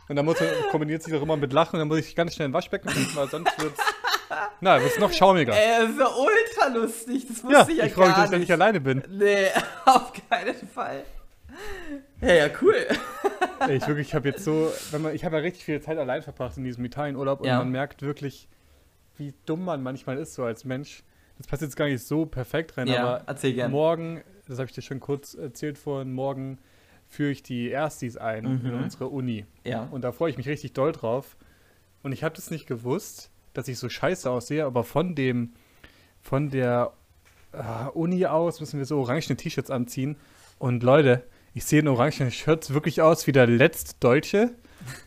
Und dann muss, kombiniert sich doch immer mit Lachen und dann muss ich ganz schnell in den Waschbecken, weil sonst wird's, na, wird's noch schaumiger. Ey, das ist ja ultra lustig. Das wusste ja, ich ja ich freue mich, gar dass ich da nicht. nicht alleine bin. Nee, auf keinen Fall. Ja, ja, cool. Ey, ich wirklich, ich habe jetzt so, wenn man, ich habe ja richtig viel Zeit allein verbracht in diesem Italienurlaub und Ja. man merkt wirklich, wie dumm man manchmal ist so als Mensch. Das passt jetzt gar nicht so perfekt rein, Ja, aber erzähl gern. morgen, das habe ich dir schon kurz erzählt vorhin, morgen führe ich die Erstis ein in Mhm. unsere Uni. Ja. Und da freue ich mich richtig doll drauf. Und ich habe das nicht gewusst, dass ich so scheiße aussehe, aber von dem, von der äh, Uni aus müssen wir so orangene T-Shirts anziehen. Und Leute, ich sehe in orangenen Shirts wirklich aus wie der Letztdeutsche.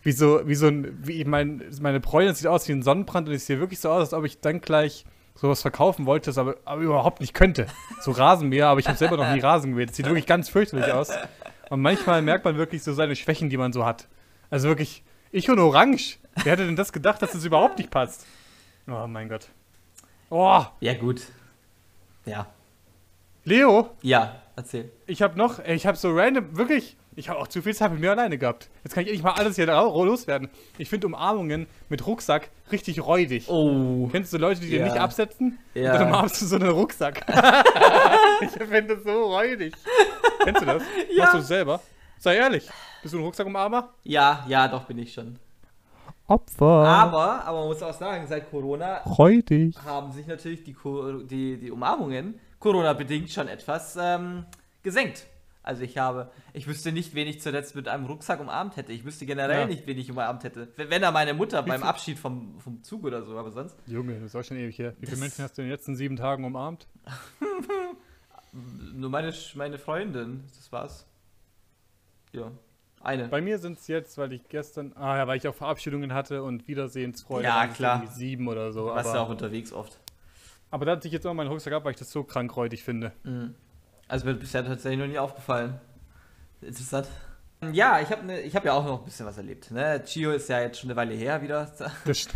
Wie so, wie so ein, wie mein, meine Bräune sieht aus wie ein Sonnenbrand und ich sehe wirklich so aus, als ob ich dann gleich sowas verkaufen wollte, das aber, aber überhaupt nicht könnte. So Rasenmäher, aber ich habe selber noch nie Rasen gemäht. Das sieht wirklich ganz fürchterlich aus. Und manchmal merkt man wirklich so seine Schwächen, die man so hat. Also wirklich, ich und Orange. Wer hätte denn das gedacht, dass das überhaupt nicht passt? Oh mein Gott. Oh, Ja, gut. Ja. Leo, Ja, erzähl. ich habe noch, ich habe so random, wirklich, ich habe auch zu viel Zeit mit mir alleine gehabt. Jetzt kann ich endlich mal alles hier loswerden. Ich finde Umarmungen mit Rucksack richtig räudig. Oh. Kennst du Leute, die den Ja. nicht absetzen? Ja. Und dann umarmst du so einen Rucksack. ich finde das so räudig. Kennst du das? Ja. Machst du das selber? Sei ehrlich. Bist du ein Rucksackumarmer? Ja, ja, doch bin ich schon. Opfer. Aber, aber man muss auch sagen, seit Corona Räudig. haben sich natürlich die, die, die Umarmungen Corona-bedingt schon etwas ähm, gesenkt. Also ich habe, ich wüsste nicht, wen ich zuletzt mit einem Rucksack umarmt hätte. Ich wüsste generell Ja. nicht, wen ich umarmt hätte. Wenn er meine Mutter beim Abschied vom, vom Zug oder so, aber sonst. Junge, das ist auch schon ewig her. Wie viele Menschen hast du in den letzten sieben Tagen umarmt? Nur meine, meine Freundin, das war's. Ja, eine. Bei mir sind es jetzt, weil ich gestern, ah ja, weil ich auch Verabschiedungen hatte und Wiedersehensfreude. Ja, klar. Sieben oder so. Du warst ja auch unterwegs oft. aber da hatte ich jetzt auch meinen Rucksack ab, weil ich das so krankräudig finde. Mhm. Also mir bisher tatsächlich noch nie aufgefallen. Interessant. Ja, ich habe ne, ich hab ja auch noch ein bisschen was erlebt. Ne? Gio ist ja jetzt schon eine Weile her wieder. Das st-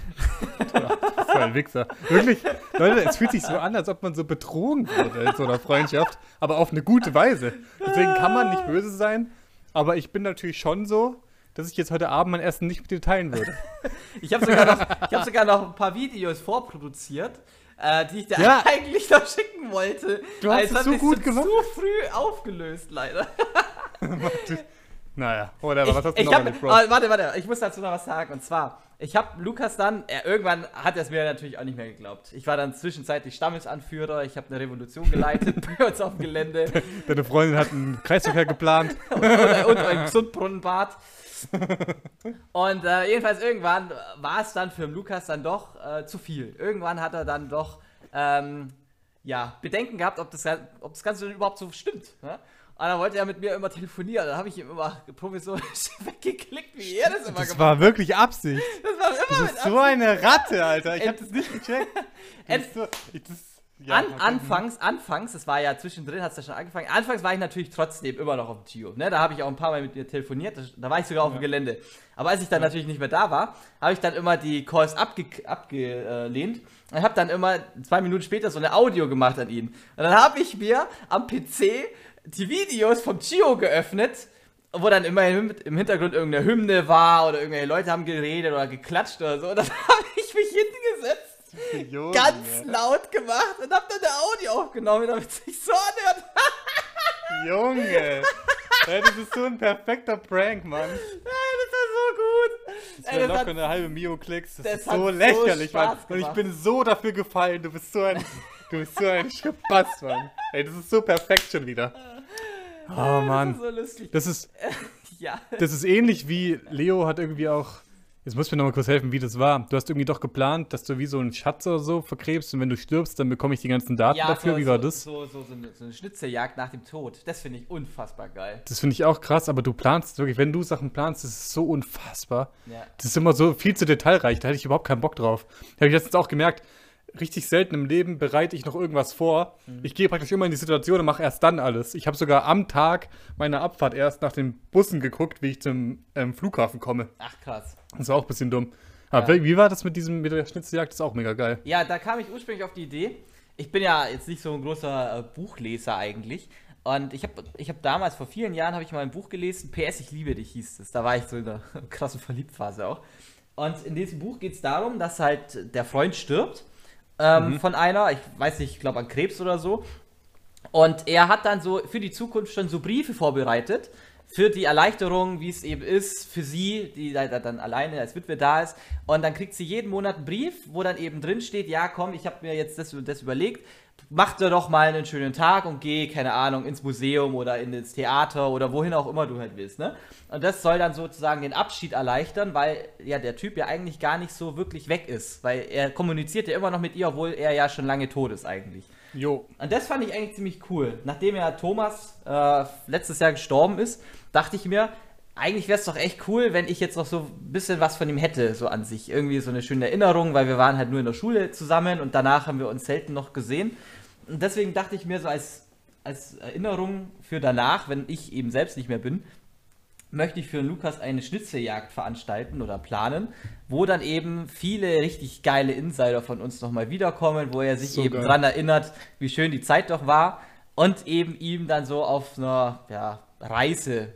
Voll ein Wichser. Wirklich, Leute, es fühlt sich so an, als ob man so betrogen wurde in so einer Freundschaft, aber auf eine gute Weise. Deswegen kann man nicht böse sein, aber ich bin natürlich schon so, dass ich jetzt heute Abend mein Essen nicht mit dir teilen würde. Ich habe sogar, noch- ich hab sogar noch ein paar Videos vorproduziert, äh, die ich dir Ja. eigentlich noch schicken wollte. Du hast es so gut gemacht. zu früh aufgelöst, leider. Naja, whatever, was hast du ich noch hab, Bro? ah, warte, warte, ich muss dazu noch was sagen. Und zwar, ich habe Lukas dann, er, irgendwann hat er es mir natürlich auch nicht mehr geglaubt. Ich war dann zwischenzeitlich Stammesanführer, ich habe eine Revolution geleitet bei uns auf dem Gelände Deine Freundin hat einen Kreisverkehr geplant. und, und ein Gesundbrunnenbad. Und äh, jedenfalls irgendwann war es dann für Lukas dann doch äh, zu viel. Irgendwann hat er dann doch ähm, ja, Bedenken gehabt, ob das, ob das Ganze überhaupt so stimmt. Ne? Und dann wollte er mit mir immer telefonieren. Dann habe ich ihm immer provisorisch weggeklickt, wie er das immer Das gemacht war wirklich Absicht. hat. Das war immer Das ist so eine Ratte, Alter. Ich hab Ent- das nicht gecheckt. Das ist so, das, ja, An, anfangs, anfangs, das war ja zwischendrin, hat es ja schon angefangen. Anfangs war ich natürlich trotzdem immer noch auf dem Gio. Ne? Da habe ich auch ein paar Mal mit ihr telefoniert. Da war ich sogar auf dem Gelände. Aber als ich dann natürlich nicht mehr da war, habe ich dann immer die Calls abge abgelehnt und habe dann immer zwei Minuten später so eine Audio gemacht an ihn. Und dann habe ich mir am PC die Videos vom Gio geöffnet, wo dann immer im im Hintergrund irgendeine Hymne war oder irgendwelche Leute haben geredet oder geklatscht oder so. Und dann habe Junge. ganz laut gemacht und hab dann eine Audio aufgenommen, damit es sich so anhört. Junge. Ey, das ist so ein perfekter Prank, Mann. das war so gut. Das Ey, wäre das locker eine halbe Mio-Klicks. Das, das ist so so lächerlich, Mann. Spaß Und ich bin so dafür gefallen. Du bist so ein, du bist so ein Spaß, Mann. Ey, das ist so perfekt schon wieder. Oh, Das Mann. ist so lustig. Das ist, ja. das ist ähnlich wie Leo hat irgendwie auch. Jetzt muss mir noch mal kurz helfen, wie das war. Du hast irgendwie doch geplant, dass du wie so einen Schatz oder so vergräbst und wenn du stirbst, dann bekomme ich die ganzen Daten dafür. so, wie war so, das? So, so, so, eine, so eine Schnitzeljagd nach dem Tod. Das finde ich unfassbar geil. Das finde ich auch krass, aber du planst wirklich, wenn du Sachen planst, das ist so unfassbar. Ja. Das ist immer so viel zu detailreich, da hätte ich überhaupt keinen Bock drauf. Da habe ich letztens auch gemerkt, richtig selten im Leben bereite ich noch irgendwas vor. Ich gehe praktisch immer in die Situation und mache erst dann alles. Ich habe sogar am Tag meiner Abfahrt erst nach den Bussen geguckt, wie ich zum ähm, Flughafen komme. Ach krass. Das war auch ein bisschen dumm. Aber Ja. wie, wie war das mit diesem mit der Schnitzeljagd? Das ist auch mega geil. Ja, da kam ich ursprünglich auf die Idee. Ich bin ja jetzt nicht so ein großer äh, Buchleser eigentlich. Und ich habe ich hab damals, vor vielen Jahren, habe ich mal ein Buch gelesen, PS, ich liebe dich hieß es. Da war ich so in der krassen Verliebtphase auch. Und in diesem Buch geht es darum, dass halt der Freund stirbt ähm, von einer, ich weiß nicht, ich glaube an Krebs oder so. Und er hat dann so für die Zukunft schon so Briefe vorbereitet, für die Erleichterung, wie es eben ist, für sie, die da da dann alleine als Witwe da ist. Und dann kriegt sie jeden Monat einen Brief, wo dann eben drin steht, ja komm, ich habe mir jetzt das und das überlegt, mach dir doch mal einen schönen Tag und geh, keine Ahnung, ins Museum oder ins Theater oder wohin auch immer du halt willst, ne? Und das soll dann sozusagen den Abschied erleichtern, weil ja der Typ ja eigentlich gar nicht so wirklich weg ist, weil er kommuniziert ja immer noch mit ihr, obwohl er ja schon lange tot ist eigentlich. Jo. Und das fand ich eigentlich ziemlich cool. Nachdem ja Thomas äh, letztes Jahr gestorben ist, dachte ich mir, eigentlich wäre es doch echt cool, wenn ich jetzt noch so ein bisschen was von ihm hätte, so an sich. Irgendwie so eine schöne Erinnerung, weil wir waren halt nur in der Schule zusammen und danach haben wir uns selten noch gesehen. Und deswegen dachte ich mir so als, als Erinnerung für danach, wenn ich eben selbst nicht mehr bin, möchte ich für Lukas eine Schnitzeljagd veranstalten oder planen, wo dann eben viele richtig geile Insider von uns nochmal wiederkommen, wo er sich So eben geil. dran erinnert, wie schön die Zeit doch war und eben ihm dann so auf einer ja, Reise,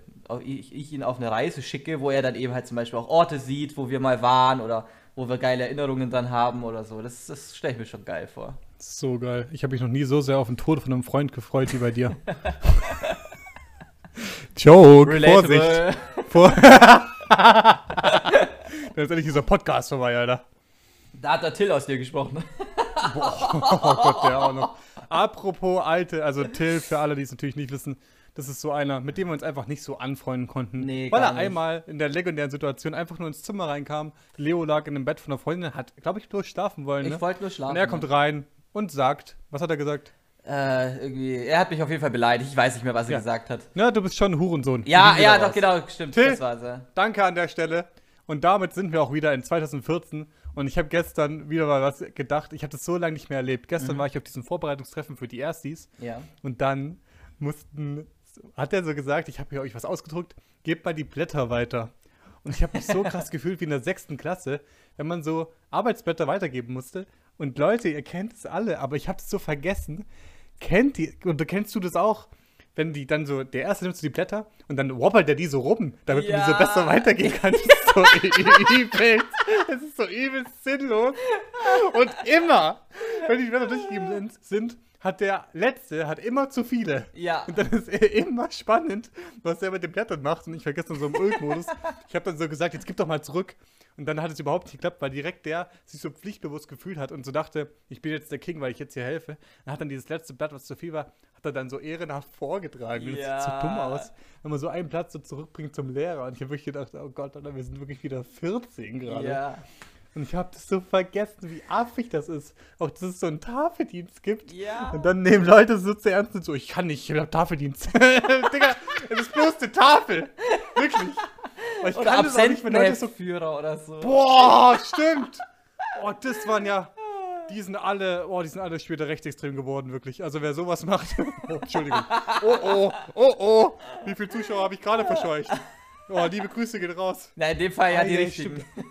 ich, ich ihn auf eine Reise schicke, wo er dann eben halt zum Beispiel auch Orte sieht, wo wir mal waren oder wo wir geile Erinnerungen dann haben oder so. Das, das stelle ich mir schon geil vor. So geil. Ich habe mich noch nie so sehr auf den Tod von einem Freund gefreut wie bei dir. Joke. Vorsicht. Vor Dann ist endlich dieser Podcast vorbei, Alter. Da hat der Till aus dir gesprochen. Oh Gott, der auch noch. Apropos alte, also Till, für alle, die es natürlich nicht wissen, das ist so einer, mit dem wir uns einfach nicht so anfreunden konnten. Nee, weil gar er nicht. einmal in der legendären Situation einfach nur ins Zimmer reinkam. Leo lag in dem Bett von einer Freundin, hat, glaube ich, bloß schlafen wollen. Ne? Ich wollte nur schlafen. Und er kommt rein und sagt, was hat er gesagt? Äh, irgendwie, er hat mich auf jeden Fall beleidigt. Ich weiß nicht mehr, was er Ja. gesagt hat. Na, du bist schon ein Hurensohn. Ja, ja, doch, raus. genau, stimmt. Till? Das war's, ja. Danke an der Stelle. Und damit sind wir auch wieder in 2014. Und ich habe gestern wieder mal was gedacht. Ich habe das so lange nicht mehr erlebt. Gestern Mhm. war ich auf diesem Vorbereitungstreffen für die Erstis. Ja. Und dann mussten, hat er so gesagt, ich habe hier euch was ausgedruckt, gebt mal die Blätter weiter. Und ich habe mich so krass gefühlt wie in der sechsten Klasse, wenn man so Arbeitsblätter weitergeben musste. Und Leute, ihr kennt es alle, aber ich habe es so vergessen. Kennt ihr, und kennst du das auch? Wenn die dann so, der erste nimmt so die Blätter und dann wobbelt der die so rum, damit man die so Ja. besser weitergehen kann. Das ist so übel. Das ist so übel sinnlos. Und immer, wenn die Blätter durchgegeben sind, sind, hat der Letzte, hat immer zu viele. Ja. Und dann ist er immer spannend, was er mit den Blättern macht. Und ich vergesse dann so im Ulk-Modus. Ich habe dann so gesagt, jetzt gib doch mal zurück. Und dann hat es überhaupt nicht geklappt, weil direkt der sich so pflichtbewusst gefühlt hat und so dachte, ich bin jetzt der King, weil ich jetzt hier helfe. Dann hat dann dieses letzte Blatt, was zu viel war, hat er dann so ehrenhaft vorgetragen. Und Das sieht so Ja. dumm aus, wenn man so ein Blatt so zurückbringt zum Lehrer. Und ich habe wirklich gedacht, oh Gott, Alter, wir sind wirklich wieder 14 gerade. Ja. Und ich habe das so vergessen, wie affig das ist. Auch dass es so einen Tafeldienst gibt. Ja. Und dann nehmen Leute so zu ernst und so, ich kann nicht, ich hab Tafeldienst. Digga, es ist bloß eine Tafel. Wirklich. Ich Oder kann das auch nicht, wenn Leute so. Absentenheftführer oder so. Boah, stimmt. Oh, das waren ja. Die sind alle, oh, die sind alle später rechtsextrem geworden, wirklich. Also wer sowas macht. Oh, Entschuldigung. Oh, oh, oh, oh. Wie viele Zuschauer habe ich gerade verscheucht? Oh, liebe Grüße geht raus. Na, in dem Fall ja Ah, die richtigen. Stimmt.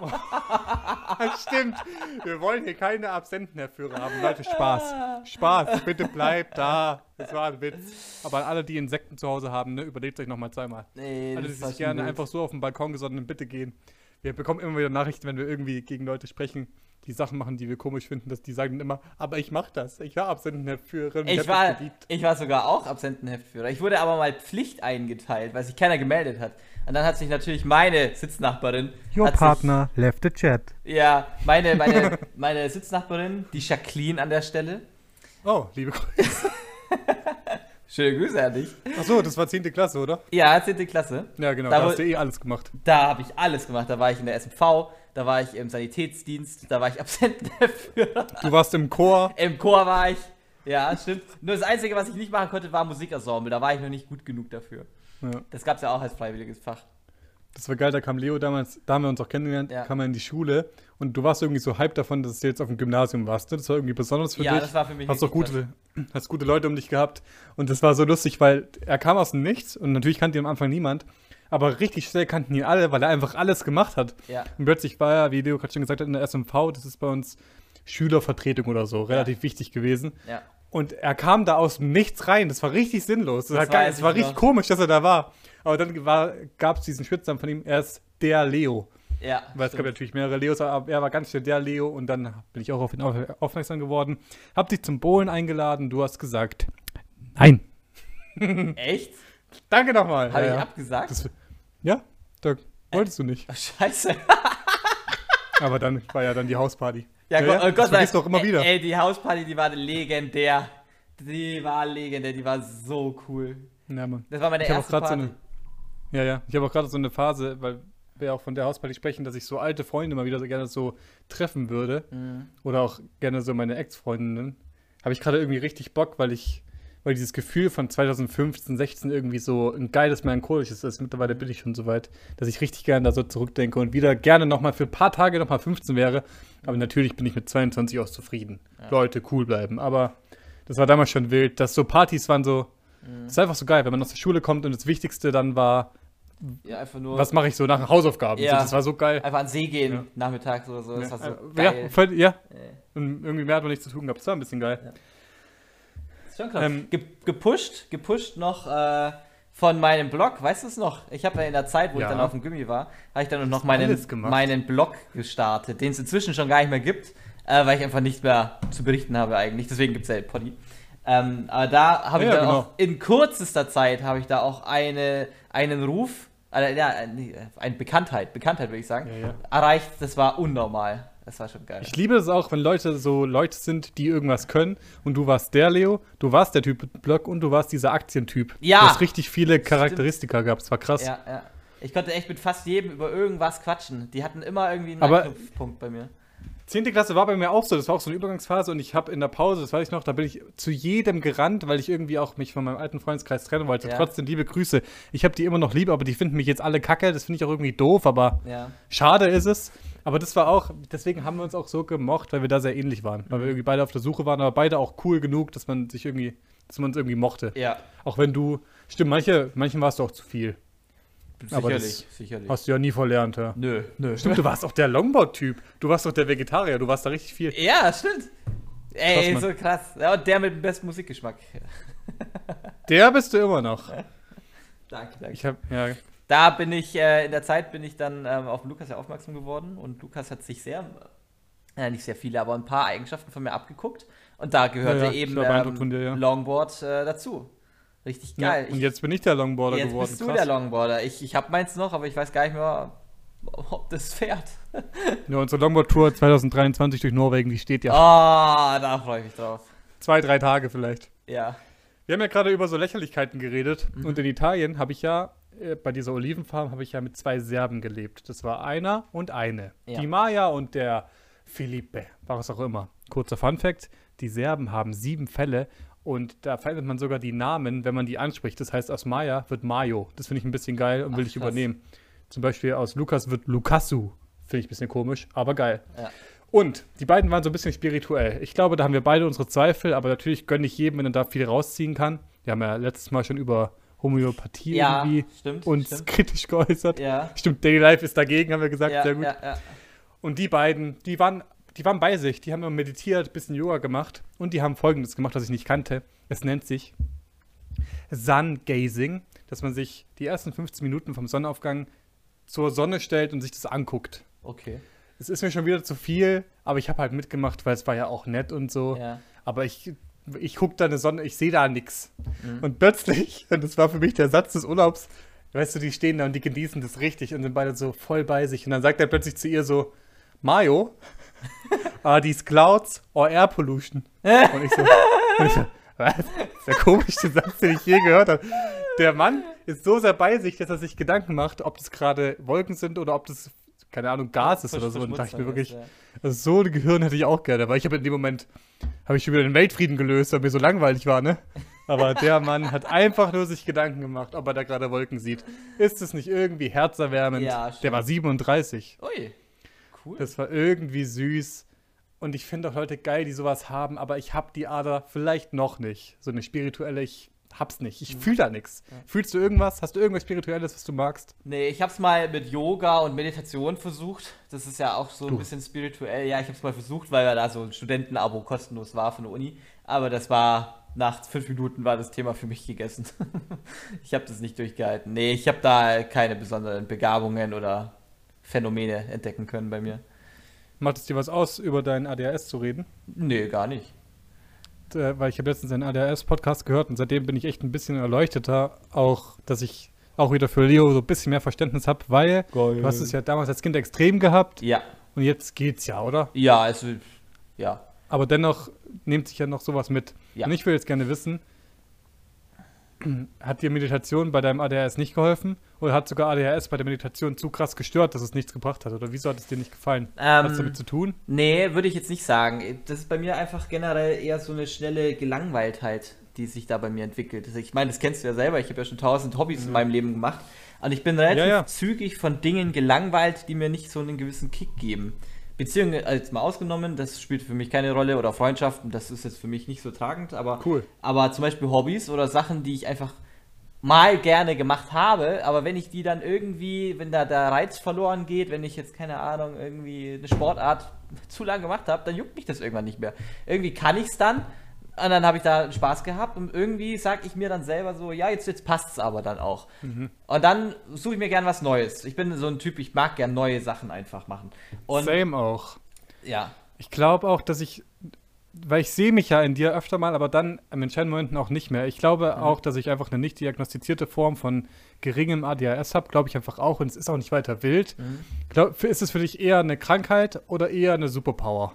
Wir wollen hier keine Absentenherführer haben. Leute, Spaß. Spaß. Bitte bleibt da. Das war ein Witz. Aber an alle, die Insekten zu Hause haben, ne, überlegt euch nochmal zweimal. Nee, Alle, die sich gerne wild. einfach so auf den Balkon gesonnen, bitte gehen. Wir bekommen immer wieder Nachrichten, wenn wir irgendwie gegen Leute sprechen, die Sachen machen, die wir komisch finden, dass die sagen immer, aber ich mach das. Ich war Absendenheftführerin. Ich hab war, ich war sogar auch Absentenheftführer. Ich wurde aber mal Pflicht eingeteilt, weil sich keiner gemeldet hat. Und dann hat sich natürlich meine Sitznachbarin. Your hat sich- partner left the chat. Ja, meine, meine, meine Sitznachbarin, die Jacqueline an der Stelle. Oh, liebe Grüße. Schöne Grüße an dich. Achso, das war 10. Klasse, oder? Ja, 10. Klasse. Ja, genau. Da Da, hast du eh alles gemacht. Da habe ich alles gemacht. Da war ich in der SMV, da war ich im Sanitätsdienst, da war ich Absentenheftführer. Du warst im Chor. Im Chor war ich. Ja, stimmt. Nur das Einzige, was ich nicht machen konnte, war Musikensemble. Da war ich noch nicht gut genug dafür. Ja. Das gab es ja auch als freiwilliges Fach. Das war geil, da kam Leo damals, da haben wir uns auch kennengelernt, Ja. kam er in die Schule und du warst irgendwie so hyped davon, dass du jetzt auf dem Gymnasium warst. Ne? Das war irgendwie besonders für Ja, dich. das war für mich Hast richtig gute, hast gute Leute um dich gehabt und das war so lustig, weil er kam aus dem Nichts und natürlich kannte ihn am Anfang niemand, aber richtig schnell kannten ihn alle, weil er einfach alles gemacht hat. Ja. Und plötzlich war er, wie Leo gerade schon gesagt hat, in der SMV, das ist bei uns Schülervertretung oder so, relativ wichtig gewesen. Ja. Und er kam da aus dem Nichts rein. Das war richtig sinnlos. Das, Das war, Das war ich richtig noch. komisch, dass er da war. Aber dann gab es diesen Spitznamen von ihm. Er ist der Leo. Ja. Weil es gab natürlich mehrere Leos, aber er war ganz schnell der Leo. Und dann bin ich auch auf ihn auf, aufmerksam geworden. Hab dich zum Bowlen eingeladen. Du hast gesagt, nein. Echt? Danke nochmal. Habe ja, ich ja. abgesagt? Das, ja, da wolltest du nicht. Oh, scheiße. Aber dann war ja dann die Hausparty. Ja, Gott, oh das Gott sei du auch immer wieder. Ey, die Hausparty, die war legendär. Die war legendär, die war so cool. Ja, Mann. Das war meine Ich erste gerade so Party. eine. Ja, ja. Ich habe auch gerade so eine Phase, weil wir auch von der Hausparty sprechen, dass ich so alte Freunde mal wieder so gerne so treffen würde. Mhm. Oder auch gerne so meine Ex-Freundinnen. Habe ich gerade irgendwie richtig Bock, weil ich, weil dieses Gefühl von 2015, 16 irgendwie so ein geiles melancholisches ist. Mittlerweile bin ich schon so weit, dass ich richtig gerne da so zurückdenke und wieder gerne nochmal für ein paar Tage nochmal 15 wäre. Aber natürlich bin ich mit 22 auch zufrieden. Leute, cool bleiben. Aber das war damals schon wild, dass so Partys waren so. Mhm. Das ist einfach so geil, wenn man aus der Schule kommt und das Wichtigste dann war, Ja, einfach nur was mache ich so nach Hausaufgaben? Ja. So, das war so geil. einfach an See gehen, Ja. nachmittags oder so. Das ja, war so äh, geil. ja, voll, ja. Und irgendwie mehr hat man nichts zu tun gehabt. Das war ein bisschen geil. Schon krass. Ähm, Ge gepusht, gepusht noch äh, von meinem Blog, weißt du es noch? Ich habe ja in der Zeit, wo Ja. ich dann auf dem Gummi war, habe ich dann noch meinen, meinen Blog gestartet, den es inzwischen schon gar nicht mehr gibt, äh, weil ich einfach nichts mehr zu berichten habe eigentlich. Deswegen gibt es ja den Poddy. Ähm, aber da habe ich Ja, dann genau. auch in kürzester Zeit habe ich da auch eine, einen Ruf, äh, ja, nee, eine Bekanntheit, Bekanntheit würde ich sagen, erreicht. Das war unnormal. Das war schon geil. Ich liebe es auch, wenn Leute so Leute sind, die irgendwas können. Und du warst der Leo, du warst der Typ mit Blog und du warst dieser Aktientyp. Ja. Du hast richtig viele Charakteristika gehabt. Das war krass. Ja, ja. Ich konnte echt mit fast jedem über irgendwas quatschen. Die hatten immer irgendwie einen Aber- Anknüpfpunkt bei mir. Zehnte Klasse war bei mir auch so. Das war auch so eine Übergangsphase und ich habe in der Pause, das weiß ich noch, da bin ich zu jedem gerannt, weil ich irgendwie auch mich von meinem alten Freundeskreis trennen wollte. Ja. Trotzdem liebe Grüße. Ich habe die immer noch lieb, aber die finden mich jetzt alle kacke. Das finde ich auch irgendwie doof, aber Ja. schade ist es. Aber das war auch, deswegen haben wir uns auch so gemocht, weil wir da sehr ähnlich waren. Weil Mhm. wir irgendwie beide auf der Suche waren, aber beide auch cool genug, dass man sich irgendwie, dass man uns irgendwie mochte. Ja. Auch wenn du, stimmt, manche, manchen warst du auch zu viel. Aber Sicherlich, sicherlich. Hast du ja nie verlernt, ja. Nö, nö. Stimmt, du warst auch der Longboard-Typ. Du warst doch der Vegetarier, du warst da richtig viel. Ja, stimmt. Ey, Krass, so krass. Ja, und der mit dem besten Musikgeschmack. Der bist du immer noch. Danke, danke. Ich hab, ja. Da bin ich, äh, in der Zeit bin ich dann ähm, auf Lukas ja aufmerksam geworden und Lukas hat sich sehr, äh, nicht sehr viele, aber ein paar Eigenschaften von mir abgeguckt und da gehörte Ja, ja, eben ähm, dir, ja. Longboard äh, dazu. Richtig geil. Und jetzt bin ich der Longboarder Jetzt geworden. bist du krass. der Longboarder. Ich, ich habe meins noch, aber ich weiß gar nicht mehr, ob das fährt. Ja, unsere Longboard-Tour 2023 durch Norwegen, die steht ja. Ah, da freue ich mich drauf. Zwei, drei Tage vielleicht. Ja. Wir haben ja gerade über so Lächerlichkeiten geredet. Mhm. Und in Italien habe ich ja, bei dieser Olivenfarm, habe ich ja mit zwei Serben gelebt. Das war einer und eine. Ja. Die Maya und der Felipe, was auch immer. Kurzer Fun-Fact: Die Serben haben sieben Fälle und da verändert man sogar die Namen, wenn man die anspricht. Das heißt, aus Maya wird Mayo. Das finde ich ein bisschen geil und will Ach, ich krass. übernehmen. Zum Beispiel aus Lukas wird Lukasu. Finde ich ein bisschen komisch, aber geil. Ja. Und die beiden waren so ein bisschen spirituell. Ich glaube, da haben wir beide unsere Zweifel, aber natürlich gönne ich jedem, wenn er da viel rausziehen kann. Wir haben ja letztes Mal schon über Homöopathie Ja, irgendwie stimmt. uns stimmt. kritisch geäußert. Ja. Stimmt, Daily Life ist dagegen, haben wir gesagt, Ja, sehr gut. Und die beiden, die waren, die waren bei sich, die haben immer meditiert, bisschen Yoga gemacht und die haben folgendes gemacht, was ich nicht kannte. Es nennt sich Sun Gazing, dass man sich die ersten 15 Minuten vom Sonnenaufgang zur Sonne stellt und sich das anguckt. Okay. Es ist mir schon wieder zu viel, aber ich habe halt mitgemacht, weil es war ja auch nett und so. Ja. Aber ich, ich gucke da eine Sonne, ich sehe da nichts. Mhm. Und plötzlich, und das war für mich der Satz des Urlaubs, weißt du, die stehen da und die genießen das richtig und sind beide so voll bei sich. Und dann sagt er plötzlich zu ihr so, Mayo, are these clouds or air pollution? Und ich so, und ich so was? Das ist der komischste Satz, den ich je gehört habe. Der Mann ist so sehr bei sich, dass er sich Gedanken macht, ob das gerade Wolken sind oder ob das, keine Ahnung, Gas ist oder so. Und da dachte ich mir wirklich, also so ein Gehirn hätte ich auch gerne, weil ich habe in dem Moment, habe ich schon wieder den Weltfrieden gelöst, weil mir so langweilig war, ne? Aber der Mann hat einfach nur sich Gedanken gemacht, ob er da gerade Wolken sieht. Ist es nicht irgendwie herzerwärmend? Ja, der war 37. Ui. Cool. Das war irgendwie süß. Und ich finde auch Leute geil, die sowas haben, aber ich hab die Ader vielleicht noch nicht. So eine spirituelle, ich hab's nicht. Ich fühl da nichts. Fühlst du irgendwas? Hast du irgendwas Spirituelles, was du magst? Nee, ich hab's mal mit Yoga und Meditation versucht. Das ist ja auch so ein Du. bisschen spirituell. Ja, ich hab's mal versucht, weil ja da so ein Studentenabo kostenlos war von der Uni. Aber das war, nach fünf Minuten war das Thema für mich gegessen. ich habe das nicht durchgehalten. Nee, ich habe da keine besonderen Begabungen oder Phänomene entdecken können bei mir. Macht es dir was aus, über deinen ADHS zu reden? Nee, gar nicht. Äh, weil ich habe letztens einen ADHS-Podcast gehört und seitdem bin ich echt ein bisschen erleuchteter, auch, dass ich auch wieder für Leo so ein bisschen mehr Verständnis habe, weil Geil. du hast es ja damals als Kind extrem gehabt Ja. und jetzt geht's ja, oder? Ja, also, ja. Aber dennoch nimmt sich ja noch sowas mit. Ja. Und ich will jetzt gerne wissen, hat dir Meditation bei deinem ADHS nicht geholfen? Oder hat sogar ADHS bei der Meditation zu krass gestört, dass es nichts gebracht hat? Oder wieso hat es dir nicht gefallen? hat es Ähm, damit zu tun? Nee, würde ich jetzt nicht sagen. Das ist bei mir einfach generell eher so eine schnelle Gelangweiltheit, die sich da bei mir entwickelt. Also ich meine, das kennst du ja selber. Ich habe ja schon tausend Hobbys in meinem Leben gemacht. Und ich bin relativ Ja, ja. zügig von Dingen gelangweilt, die mir nicht so einen gewissen Kick geben. Beziehungen als mal ausgenommen, das spielt für mich keine Rolle. Oder Freundschaften, das ist jetzt für mich nicht so tragend. Aber, Cool. aber zum Beispiel Hobbys oder Sachen, die ich einfach mal gerne gemacht habe, aber wenn ich die dann irgendwie, wenn da der Reiz verloren geht, wenn ich jetzt keine Ahnung, irgendwie eine Sportart zu lange gemacht habe, dann juckt mich das irgendwann nicht mehr. Irgendwie kann ich es dann und dann habe ich da Spaß gehabt und irgendwie sage ich mir dann selber so, ja, jetzt, jetzt passt es aber dann auch. Und dann suche ich mir gern was Neues. Ich bin so ein Typ, ich mag gern neue Sachen einfach machen. Und Same auch. ja, Ich glaube auch, dass ich, weil ich sehe mich ja in dir öfter mal, aber dann am entscheidenden Momenten auch nicht mehr. Ich glaube auch, dass ich einfach eine nicht diagnostizierte Form von geringem ADHS habe, glaube ich einfach auch, und es ist auch nicht weiter wild. Glaub, ist es für dich eher eine Krankheit oder eher eine Superpower?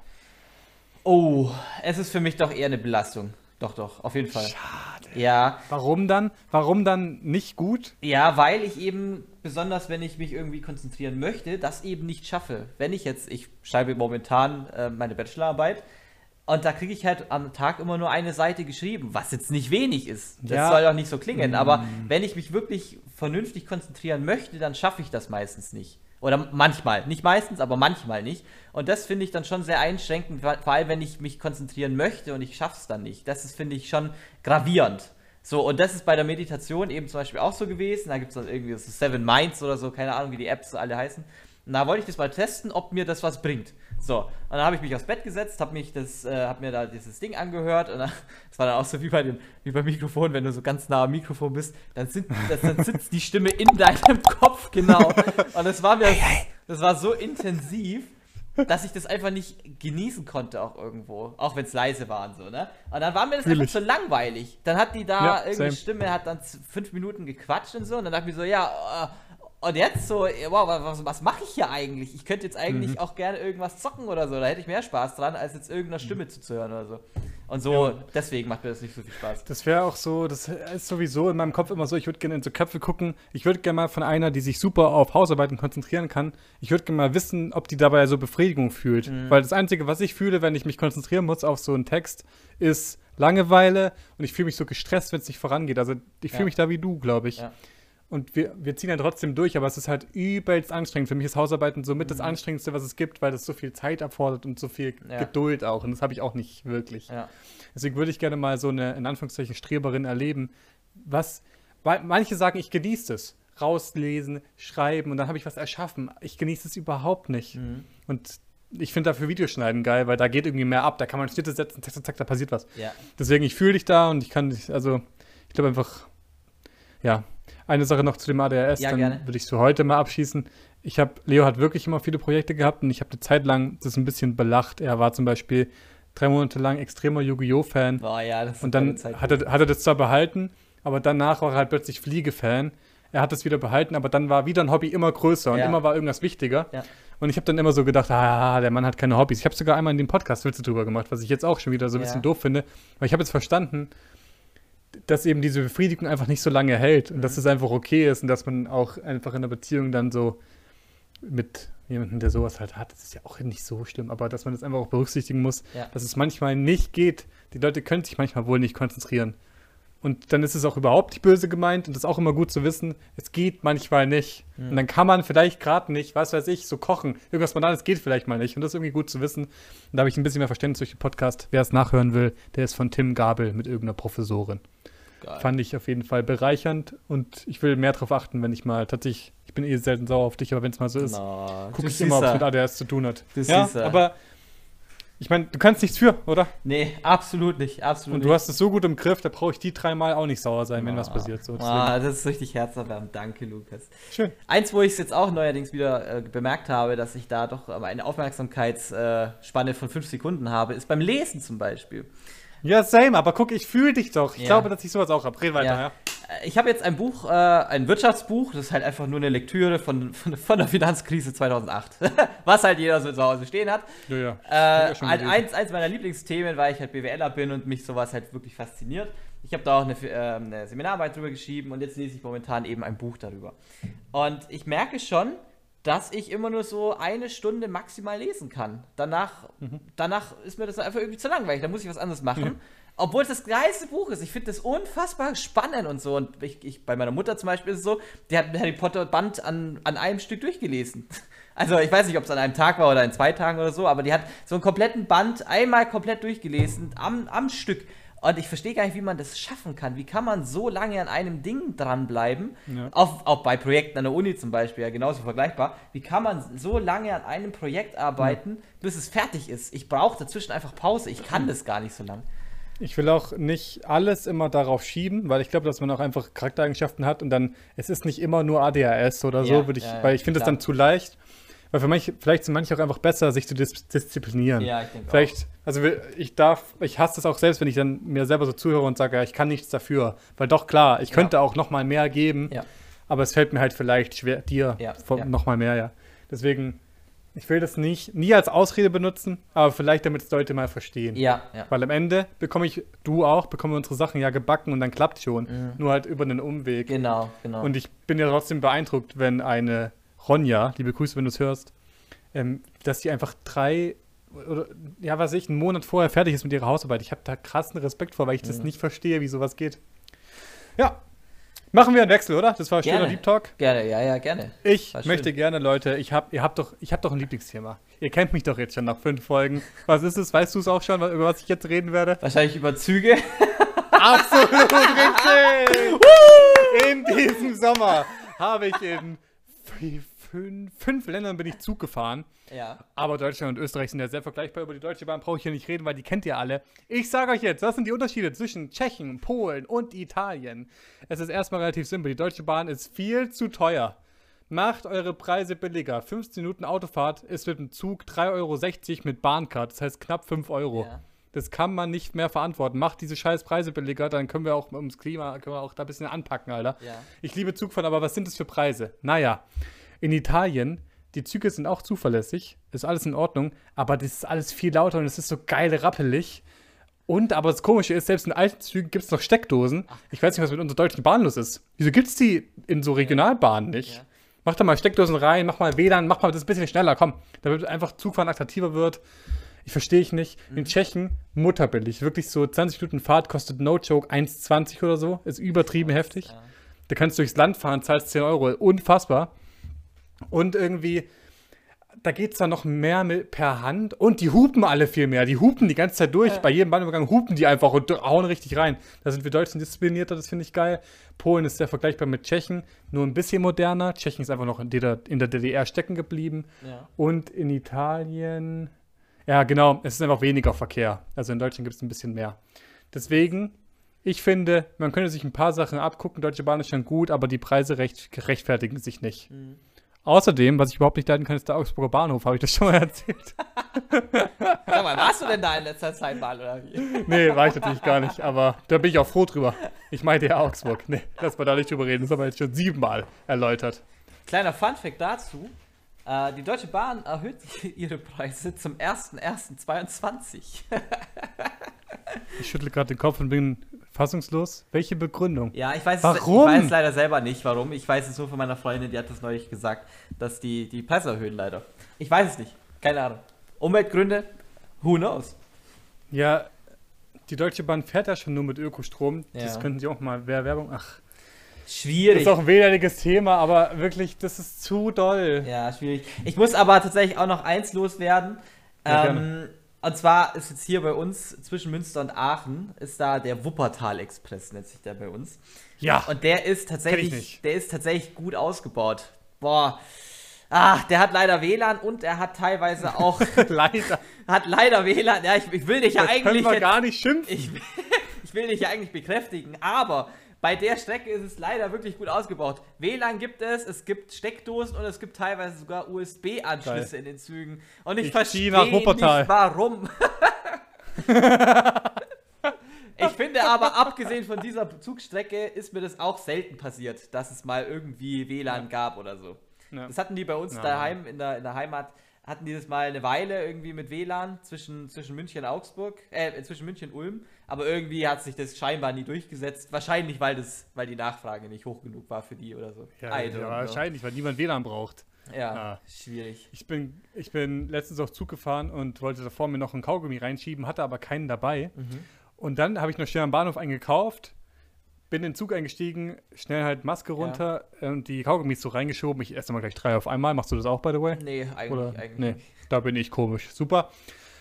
Oh, es ist für mich doch eher eine Belastung. Doch, doch, auf jeden Fall. Schade. Ja, Warum dann? Warum dann nicht gut? Ja, weil ich eben, besonders wenn ich mich irgendwie konzentrieren möchte, das eben nicht schaffe. Wenn ich jetzt, ich schreibe momentan äh, meine Bachelorarbeit und da kriege ich halt am Tag immer nur eine Seite geschrieben, was jetzt nicht wenig ist. Das Ja. soll auch nicht so klingen, aber wenn ich mich wirklich vernünftig konzentrieren möchte, dann schaffe ich das meistens nicht. Oder manchmal, nicht meistens, aber manchmal nicht. Und das finde ich dann schon sehr einschränkend, vor allem wenn ich mich konzentrieren möchte und ich schaffe es dann nicht. Das ist, finde ich, schon gravierend. So, und das ist bei der Meditation eben zum Beispiel auch so gewesen. Da gibt es dann irgendwie so Seven Minds oder so, keine Ahnung, wie die Apps alle heißen. Und da wollte ich das mal testen, ob mir das was bringt. So, und dann habe ich mich aufs Bett gesetzt, habe mich das, äh, habe mir da dieses Ding angehört und dann- das war dann auch so wie bei dem, wie beim Mikrofon, wenn du so ganz nah am Mikrofon bist, dann, sind, das, dann sitzt die Stimme in deinem Kopf genau. Und das war mir, das war so intensiv, dass ich das einfach nicht genießen konnte auch irgendwo, auch wenn es leise war und so, ne? Und dann war mir das Fühl einfach ich. so langweilig. Dann hat die da Ja, irgendeine same. Stimme, hat dann fünf Minuten gequatscht und so und dann dachte ich mir so, ja, äh, und jetzt so, wow, was, was mache ich hier eigentlich? Ich könnte jetzt eigentlich Mhm. auch gerne irgendwas zocken oder so, da hätte ich mehr Spaß dran, als jetzt irgendeiner Stimme zuzuhören oder so. Und so, deswegen macht mir das nicht so viel Spaß. Das wäre auch so, das ist sowieso in meinem Kopf immer so, ich würde gerne in so Köpfe gucken. Ich würde gerne mal von einer, die sich super auf Hausarbeiten konzentrieren kann, ich würde gerne mal wissen, ob die dabei so Befriedigung fühlt. Weil das Einzige, was ich fühle, wenn ich mich konzentrieren muss auf so einen Text, ist Langeweile und ich fühle mich so gestresst, wenn es nicht vorangeht. Also ich fühle Ja. mich da wie du, glaube ich. Ja. Und wir, wir ziehen ja trotzdem durch, aber es ist halt übelst anstrengend. Für mich ist Hausarbeiten somit das Anstrengendste, was es gibt, weil das so viel Zeit erfordert und so viel Ja. Geduld auch. Und das habe ich auch nicht wirklich. Ja. Deswegen würde ich gerne mal so eine, in Anführungszeichen, Streberin erleben. Was, weil manche sagen, ich genieße es. Rauslesen, schreiben und dann habe ich was erschaffen. Ich genieße es überhaupt nicht. Mhm. Und ich finde dafür Videoschneiden geil, weil da geht irgendwie mehr ab. Da kann man Schnitte setzen, zack, zack, zack, da passiert was. Ja. Deswegen, ich fühle dich da und ich kann dich, also, ich glaube einfach, ja. Eine Sache noch zu dem ADHS, Ja, dann gerne. würde ich für heute mal abschießen. Ich habe, Leo hat wirklich immer viele Projekte gehabt und ich habe eine Zeit lang das ein bisschen belacht. Er war zum Beispiel drei Monate lang extremer Yu-Gi-Oh! Fan Boah, ja, das ist und dann hat er, hat er das zwar behalten, aber danach war er halt plötzlich Fliege-Fan. Er hat das wieder behalten, aber dann war wieder ein Hobby immer größer und Ja. immer war irgendwas wichtiger. Ja. Und ich habe dann immer so gedacht, ah, der Mann hat keine Hobbys. Ich habe sogar einmal in dem Podcast Witze drüber gemacht, was ich jetzt auch schon wieder so ein bisschen doof finde. Weil ich habe jetzt verstanden, dass eben diese Befriedigung einfach nicht so lange hält und Mhm. dass es einfach okay ist und dass man auch einfach in einer Beziehung dann so mit jemandem, der sowas halt hat, das ist ja auch nicht so schlimm, aber dass man das einfach auch berücksichtigen muss, Ja. dass es manchmal nicht geht. Die Leute können sich manchmal wohl nicht konzentrieren. Und dann ist es auch überhaupt nicht böse gemeint und das ist auch immer gut zu wissen, es geht manchmal nicht. Und dann kann man vielleicht gerade nicht, was weiß ich, so kochen. Irgendwas Banales geht vielleicht mal nicht. Und das ist irgendwie gut zu wissen. Und da habe ich ein bisschen mehr Verständnis durch den Podcast. Wer es nachhören will, der ist von Tim Gabel mit irgendeiner Professorin. Geil. Fand ich auf jeden Fall bereichernd und ich will mehr darauf achten, wenn ich mal tatsächlich, ich bin eh selten sauer auf dich, aber wenn es mal so ist, Genau. gucke ich immer, ob es mit ADHS zu tun hat. Du ja, aber ich meine, du kannst nichts für, oder? Nee, absolut nicht, absolut Und nicht. du hast es so gut im Griff, da brauche ich die dreimal auch nicht sauer sein, wenn was passiert. So, Ah, das ist richtig herzerwärmend. Danke, Lukas. Schön. Eins, wo ich es jetzt auch neuerdings wieder äh, bemerkt habe, dass ich da doch ähm, eine Aufmerksamkeitsspanne von fünf Sekunden habe, ist beim Lesen zum Beispiel. Ja, same, aber guck, ich fühle dich doch. Ich Ja. glaube, dass ich sowas auch habe. Red weiter, ja. Äh, Ich habe jetzt ein Buch, äh, ein Wirtschaftsbuch, das ist halt einfach nur eine Lektüre von, von, von der Finanzkrise 2008. Was halt jeder so zu Hause stehen hat. Ja, ja. Äh, ein, gelesen. eins, eins meiner Lieblingsthemen, weil ich halt BWLer bin und mich sowas halt wirklich fasziniert. Ich habe da auch eine, äh, eine Seminararbeit drüber geschrieben und jetzt lese ich momentan eben ein Buch darüber. Und ich merke schon, dass ich immer nur so eine Stunde maximal lesen kann. Danach, Mhm. danach ist mir das einfach irgendwie zu langweilig. Da muss ich was anderes machen. Obwohl es das geilste Buch ist. Ich finde das unfassbar spannend und so. Und ich, ich, bei meiner Mutter zum Beispiel ist es so, die hat Harry Potter Band an, an einem Stück durchgelesen. Also ich weiß nicht, ob es an einem Tag war oder in zwei Tagen oder so, aber die hat so einen kompletten Band einmal komplett durchgelesen am, am Stück. Und ich verstehe gar nicht, wie man das schaffen kann. Wie kann man so lange an einem Ding dranbleiben? Ja. Auch, auch bei Projekten an der Uni zum Beispiel, ja genauso vergleichbar. Wie kann man so lange an einem Projekt arbeiten, bis es fertig ist? Ich brauche dazwischen einfach Pause. Ich kann das gar nicht so lang. Ich will auch nicht alles immer darauf schieben, weil ich glaube, dass man auch einfach Charaktereigenschaften hat und dann, es ist nicht immer nur ADHS oder so, Ja, würde ich, ja, ja, weil ich finde es dann zu leicht. Weil für manche, vielleicht sind manche auch einfach besser, sich zu dis disziplinieren. Ja, ich denke Vielleicht, also wir- ich darf, ich hasse das auch selbst, wenn ich dann mir selber so zuhöre und sage, ja, ich kann nichts dafür. Weil doch klar, ich Ja. könnte auch noch mal mehr geben, Ja. aber es fällt mir halt vielleicht schwer, dir Ja, ja. noch mal mehr, ja. Deswegen, ich will das nicht, nie als Ausrede benutzen, aber vielleicht damit es Leute mal verstehen. Ja, ja. Weil am Ende bekomme ich, du auch, bekommen wir unsere Sachen ja gebacken und dann klappt schon. Nur halt über einen Umweg. Genau, genau. Und ich bin ja trotzdem beeindruckt, wenn eine Ronja, liebe Grüße, wenn du es hörst, ähm, dass die einfach drei oder ja, was weiß ich, einen Monat vorher fertig ist mit ihrer Hausarbeit. Ich habe da krassen Respekt vor, weil ich das Mhm. nicht verstehe, wie sowas geht. Ja. Machen wir einen Wechsel, oder? Das war ein schöner. Deep Talk. gerne, ja, ja, gerne. Ich War schön. möchte gerne, Leute, ich hab, ihr habt doch, ich habe doch ein Lieblingsthema. Ihr kennt mich doch jetzt schon nach fünf Folgen. Was ist es? Weißt du es auch schon, über was ich jetzt reden werde? Wahrscheinlich über Züge. Absolut richtig! in diesem Sommer habe ich in fünf, fünf Ländern bin ich Zug gefahren. ja. Aber Deutschland und Österreich sind ja sehr vergleichbar. Über die Deutsche Bahn brauche ich hier nicht reden, weil die kennt ihr alle. Ich sage euch jetzt, was sind die Unterschiede zwischen Tschechien, Polen und Italien? Es ist erstmal relativ simpel. Die Deutsche Bahn ist viel zu teuer. Macht eure Preise billiger. 15 Minuten Autofahrt ist mit dem Zug 3,60 Euro mit Bahncard. Das heißt knapp 5 Euro. Ja. Das kann man nicht mehr verantworten. Macht diese scheiß Preise billiger, dann können wir auch ums Klima, können wir auch da ein bisschen anpacken, Alter. Ja. Ich liebe Zugfahren, aber was sind das für Preise? Naja, in Italien, die Züge sind auch zuverlässig, ist alles in Ordnung, aber das ist alles viel lauter und es ist so geil rappelig. Und aber das Komische ist, selbst in alten Zügen gibt es noch Steckdosen. Ich weiß nicht, was mit unserer deutschen Bahn los ist. Wieso gibt es die in so Regionalbahnen nicht? Ja. Mach da mal Steckdosen rein, mach mal WLAN, mach mal das ein bisschen schneller, komm. Damit einfach Zugfahren attraktiver wird. Ich verstehe ich nicht. Mhm. In Tschechien mutterbillig. Wirklich so 20 Minuten Fahrt kostet No Joke 1,20 oder so. Ist übertrieben heftig. Ja. Da kannst du durchs Land fahren, zahlst 10 Euro. Unfassbar. Und irgendwie, da geht es dann noch mehr mit, per Hand. Und die hupen alle viel mehr. Die hupen die ganze Zeit durch. Ja. Bei jedem Bahnübergang hupen die einfach und hauen richtig rein. Da sind wir Deutschen disziplinierter, das finde ich geil. Polen ist sehr vergleichbar mit Tschechien, nur ein bisschen moderner. Tschechien ist einfach noch in der, in der DDR stecken geblieben. Ja. Und in Italien, ja genau, es ist einfach weniger Verkehr. Also in Deutschland gibt es ein bisschen mehr. Deswegen Ich finde, man könnte sich ein paar Sachen abgucken. Deutsche Bahn ist schon gut, aber die Preise recht, rechtfertigen sich nicht. Mhm. Außerdem, was ich überhaupt nicht leiden kann, ist der Augsburger Bahnhof. Habe ich das schon mal erzählt? Sag mal, warst du denn da in letzter Zeit mal oder wie? nee, war ich natürlich gar nicht. Aber da bin ich auch froh drüber. Ich meinte ja Augsburg. Nee, lass mal da nicht drüber reden. Das haben wir jetzt schon siebenmal erläutert. Kleiner Funfact dazu. Äh, die Deutsche Bahn erhöht ihre Preise zum 01.01.22. Ich schüttle gerade den Kopf und bin fassungslos. Welche Begründung? Ja, ich weiß, es- Warum? ich weiß leider selber nicht, warum. Ich weiß es nur von meiner Freundin, die hat das neulich gesagt, dass die die Preise erhöhen leider. Ich weiß es nicht. Keine Ahnung. Umweltgründe? Who knows? Ja, die Deutsche Bahn fährt ja schon nur mit Ökostrom. Das Ja. könnten sie auch mal. Wer Werbung? Ach, das Schwierig. ist auch ein wehleidiges Thema, aber wirklich, das ist zu doll. Ja, schwierig. Ich muss aber tatsächlich auch noch eins loswerden. Ja, ähm, und zwar ist jetzt hier bei uns zwischen Münster und Aachen ist da der Wuppertal Express, nennt sich der bei uns. Ja, Und der ist tatsächlich, der ist tatsächlich gut ausgebaut. Boah. Ah, der hat leider WLAN und er hat teilweise auch, leider. hat leider WLAN. Ja, ich, ich will dich ja Da können eigentlich wir jetzt, gar nicht schimpfen. ich, ich will dich ja eigentlich bekräftigen, aber bei der Strecke ist es leider wirklich gut ausgebaut. WLAN gibt es, es gibt Steckdosen und es gibt teilweise sogar USB-Anschlüsse in den Zügen. Und ich, Ich verstehe nicht, warum. ich finde aber, abgesehen von dieser Zugstrecke, ist mir das auch selten passiert, dass es mal irgendwie WLAN gab oder so. Ja. Das hatten die bei uns Ja. daheim in der, in der Heimat, hatten die das mal eine Weile irgendwie mit WLAN zwischen, zwischen München und Augsburg, äh, zwischen München und Ulm, aber irgendwie hat sich das scheinbar nie durchgesetzt. Wahrscheinlich, weil, das, weil die Nachfrage nicht hoch genug war für die oder so. Ja, ja, wahrscheinlich, weil niemand WLAN braucht. Ja, Ah. schwierig. Ich bin, ich bin letztens auf Zug gefahren und wollte davor mir noch einen Kaugummi reinschieben, hatte aber keinen dabei. Mhm. Und dann habe ich noch schnell am Bahnhof eingekauft, bin in den Zug eingestiegen, schnell halt Maske runter und die Kaugummis so reingeschoben. Ich esse mal gleich drei auf einmal. Machst du das auch, by the way? Nee, eigentlich, Oder? eigentlich nee, da bin ich komisch. Super.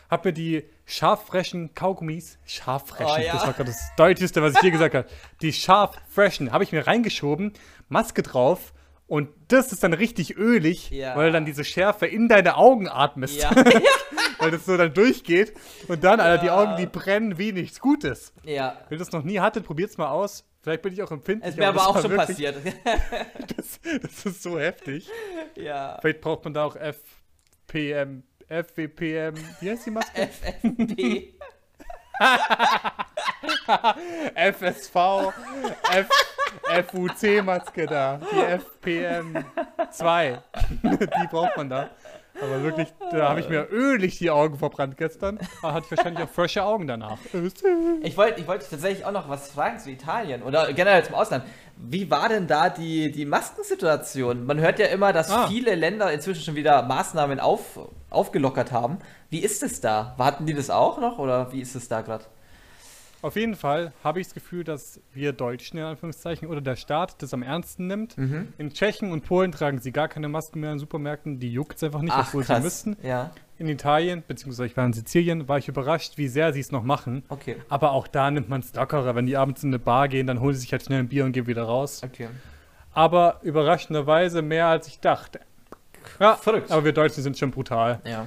Hab mir die scharffrechen Kaugummis, scharffrechen, Oh, ja. das war gerade das Deutscheste, was ich hier gesagt habe. Die scharffrechen habe ich mir reingeschoben, Maske drauf und das ist dann richtig ölig, Ja. weil dann diese Schärfe in deine Augen atmest, Ja, weil das so dann durchgeht und dann, Alter, die. Augen, die brennen wie nichts Gutes. ja. Wenn ihr das noch nie hattet, probiert's mal aus. Vielleicht bin ich auch empfindlich. Es wäre aber das auch schon wirklich- passiert. Das, das ist so heftig. ja. Vielleicht braucht man da auch FPM, FWPM, wie heißt die Maske? FFP. FSV, F, FUC-Maske da, die FPM 2. die braucht man da. Aber wirklich, da habe ich mir ölig die Augen verbrannt gestern. Da hatte ich wahrscheinlich auch frische Augen danach. Ich wollte ich wollte tatsächlich auch noch was fragen zu Italien oder generell zum Ausland. Wie war denn da die, die Maskensituation? Man hört ja immer, dass Ah. viele Länder inzwischen schon wieder Maßnahmen auf, aufgelockert haben. Wie ist es da? Hatten die das auch noch oder wie ist es da gerade? Auf jeden Fall habe ich das Gefühl, dass wir Deutschen in Anführungszeichen oder der Staat das am ernsten nimmt. Mhm. In Tschechien und Polen tragen sie gar keine Masken mehr in Supermärkten. Die juckt es einfach nicht, Ach, obwohl krass. sie müssten. Ja, In Italien, beziehungsweise ich war in Sizilien, war ich überrascht, wie sehr sie es noch machen. okay. Aber auch da nimmt man es lockerer. Wenn die abends in eine Bar gehen, dann holen sie sich halt schnell ein Bier und gehen wieder raus. Okay. Aber überraschenderweise mehr als ich dachte. Ja, Verrückt. aber wir Deutschen sind schon brutal. Ja.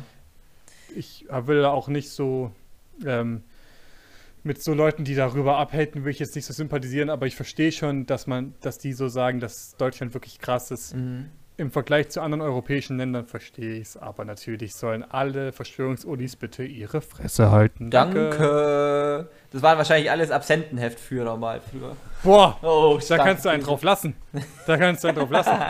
Ich will auch nicht so ähm, mit so Leuten, die darüber abhalten, will ich jetzt nicht so sympathisieren, aber ich verstehe schon, dass man, dass die so sagen, dass Deutschland wirklich krass ist. Mhm. Im Vergleich zu anderen europäischen Ländern verstehe ich es, aber natürlich sollen alle Verschwörungsulis bitte ihre Fresse halten. Danke. Das waren wahrscheinlich alles Absentenheftführer mal früher. Boah, Oh, da kannst du einen drauf lassen. Da kannst du einen drauf lassen.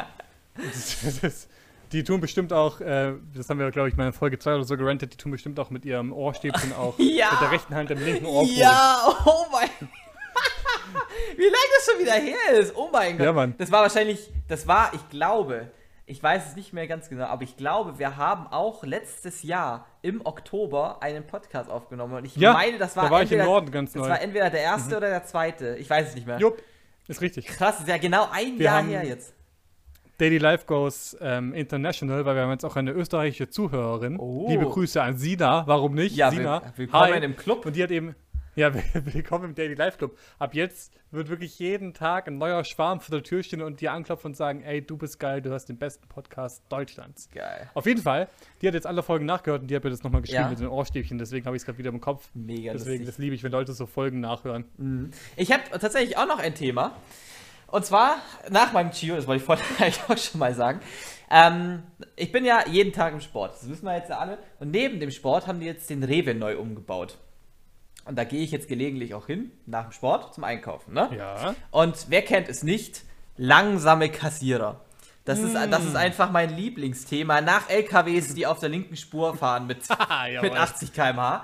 Das, das, das, die tun bestimmt auch, äh, das haben wir, glaube ich, mal in Folge 2 oder so gerentet, die tun bestimmt auch mit ihrem Ohrstäbchen auch Ja. mit der rechten Hand im linken Ohr. Ja, oh mein Wie lange das schon wieder her ist. Oh mein Gott. Ja, Mann. Das war wahrscheinlich, das war, ich glaube, ich weiß es nicht mehr ganz genau, aber ich glaube, wir haben auch letztes Jahr im Oktober einen Podcast aufgenommen. Und ich Ja, meine, das war, da war ich im entweder, Norden ganz das neu. Mhm. war entweder der erste oder der zweite. Ich weiß es nicht mehr. Jupp, ist richtig. Krass, das ist ja genau ein Wir Jahr haben- her jetzt. Daily Life Goes ähm, International, weil wir haben jetzt auch eine österreichische Zuhörerin. Oh. Liebe Grüße an Sina, warum nicht? Ja, Sina. will- willkommen Hi. im Club. Und die hat eben, Ja, willkommen im Daily Life Club. Ab jetzt wird wirklich jeden Tag ein neuer Schwarm vor der Tür stehen und dir anklopfen und sagen, ey, du bist geil, du hast den besten Podcast Deutschlands. Geil. Auf jeden Fall, die hat jetzt alle Folgen nachgehört und die hat mir das nochmal geschrieben Ja. mit den Ohrstäbchen, deswegen habe ich es gerade wieder im Kopf. Mega Deswegen, lustig. das liebe ich, wenn Leute so Folgen nachhören. Ich habe tatsächlich auch noch ein Thema. Und zwar nach meinem Chio, das wollte ich vorhin eigentlich auch schon mal sagen. Ähm, ich bin ja jeden Tag im Sport, das wissen wir jetzt ja alle. Und neben dem Sport haben die jetzt den Rewe neu umgebaut. Und da gehe ich jetzt gelegentlich auch hin, nach dem Sport, zum Einkaufen. Ne? Ja. Und wer kennt es nicht? Langsame Kassierer. Das ist, das ist einfach mein Lieblingsthema. Nach LKWs, die auf der linken Spur fahren mit, mit 80 km/h.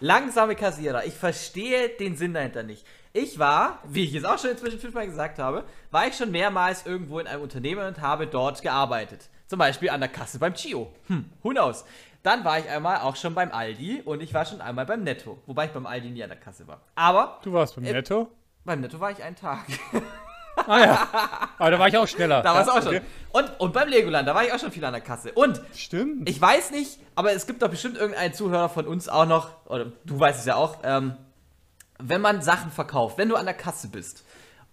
Langsame Kassierer. Ich verstehe den Sinn dahinter nicht. Ich war, wie ich jetzt auch schon inzwischen fünfmal gesagt habe, war ich schon mehrmals irgendwo in einem Unternehmen und habe dort gearbeitet. Zum Beispiel an der Kasse beim Chio. Hm, who knows? Dann war ich einmal auch schon beim Aldi und ich war schon einmal beim Netto. Wobei ich beim Aldi nie an der Kasse war. Aber Du warst beim Äh, Netto? beim Netto war ich einen Tag. Ah ja. Aber da war ich auch schneller. Da war es auch schon. okay. Und, und beim Legoland, da war ich auch schon viel an der Kasse. Und Stimmt. ich weiß nicht, aber es gibt doch bestimmt irgendeinen Zuhörer von uns auch noch, oder du weißt es ja auch, ähm, wenn man Sachen verkauft, wenn du an der Kasse bist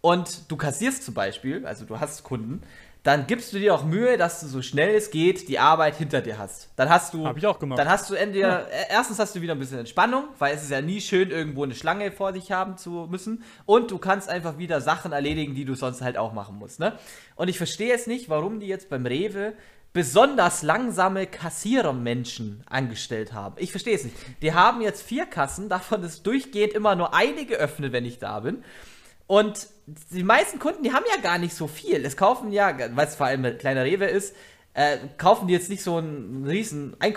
und du kassierst zum Beispiel, also du hast Kunden, dann gibst du dir auch Mühe, dass du so schnell es geht die Arbeit hinter dir hast. Dann hast du, Hab ich auch gemacht. Dann hast du entweder, äh, erstens hast du wieder ein bisschen Entspannung, weil es ist ja nie schön, irgendwo eine Schlange vor sich haben zu müssen. Und du kannst einfach wieder Sachen erledigen, die du sonst halt auch machen musst. Ne? Und ich verstehe jetzt nicht, warum die jetzt beim Rewe besonders langsame Kassierermenschen angestellt haben. Ich verstehe es nicht. Die haben jetzt vier Kassen, davon ist durchgehend immer nur eine geöffnet, wenn ich da bin. Und die meisten Kunden, die haben ja gar nicht so viel. Es kaufen ja, weil es vor allem ein kleiner Rewe ist, äh, kaufen die jetzt nicht so einen riesen äh,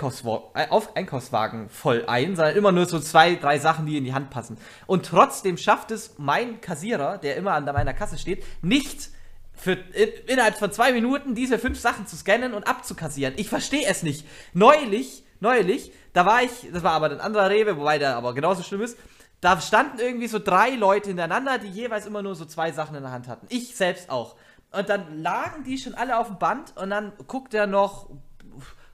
auf Einkaufswagen voll ein, sondern immer nur so zwei, drei Sachen, die in die Hand passen. Und trotzdem schafft es mein Kassierer, der immer an meiner Kasse steht, nicht für in, innerhalb von zwei Minuten diese fünf Sachen zu scannen und abzukassieren. Ich verstehe es nicht. Neulich, neulich, da war ich, das war aber ein anderer Rewe, wobei der aber genauso schlimm ist. Da standen irgendwie so drei Leute hintereinander, die jeweils immer nur so zwei Sachen in der Hand hatten. Ich selbst auch. Und dann lagen die schon alle auf dem Band und dann guckt er noch,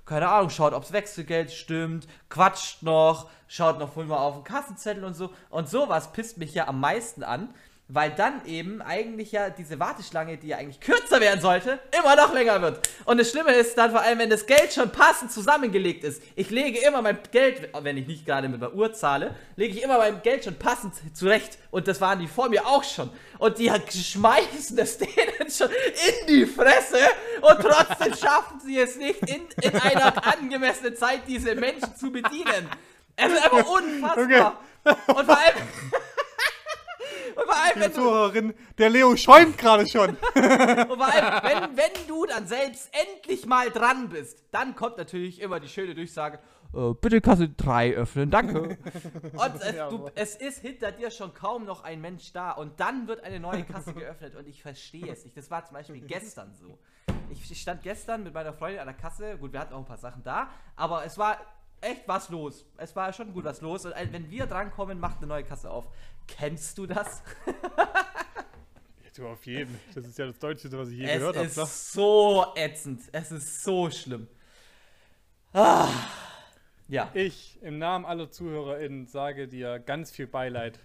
keine Ahnung, schaut, ob's Wechselgeld stimmt, quatscht noch, schaut noch wohl mal auf den Kassenzettel und so. Und sowas pisst mich ja am meisten an, weil dann eben eigentlich ja diese Warteschlange, die ja eigentlich kürzer werden sollte, immer noch länger wird. Und das Schlimme ist dann vor allem, wenn das Geld schon passend zusammengelegt ist. Ich lege immer mein Geld, wenn ich nicht gerade mit der Uhr zahle, lege ich immer mein Geld schon passend zurecht. Und das waren die vor mir auch schon. Und die schmeißen das denen schon in die Fresse und trotzdem schaffen sie es nicht, in, in einer angemessenen Zeit diese Menschen zu bedienen. Es ist einfach unfassbar. Und vor allem. Und vor allem, wenn Zuhörerin, der Leo schäumt gerade schon. und vor allem, wenn, wenn du dann selbst endlich mal dran bist, dann kommt natürlich immer die schöne Durchsage, äh, bitte Kasse 3 öffnen, danke. Und es, du, es ist hinter dir schon kaum noch ein Mensch da und dann wird eine neue Kasse geöffnet und ich verstehe es nicht. Das war zum Beispiel gestern so. Ich ich stand gestern mit meiner Freundin an der Kasse, gut, wir hatten auch ein paar Sachen da, aber es war echt was los. Es war schon gut was los und wenn wir drankommen, macht eine neue Kasse auf. Kennst du das? Du auf jeden. Das ist ja das Deutscheste, was ich je Es gehört habe. ist so ätzend. Es ist so schlimm. Ah. Ja. Ich im Namen aller ZuhörerInnen sage dir ganz viel Beileid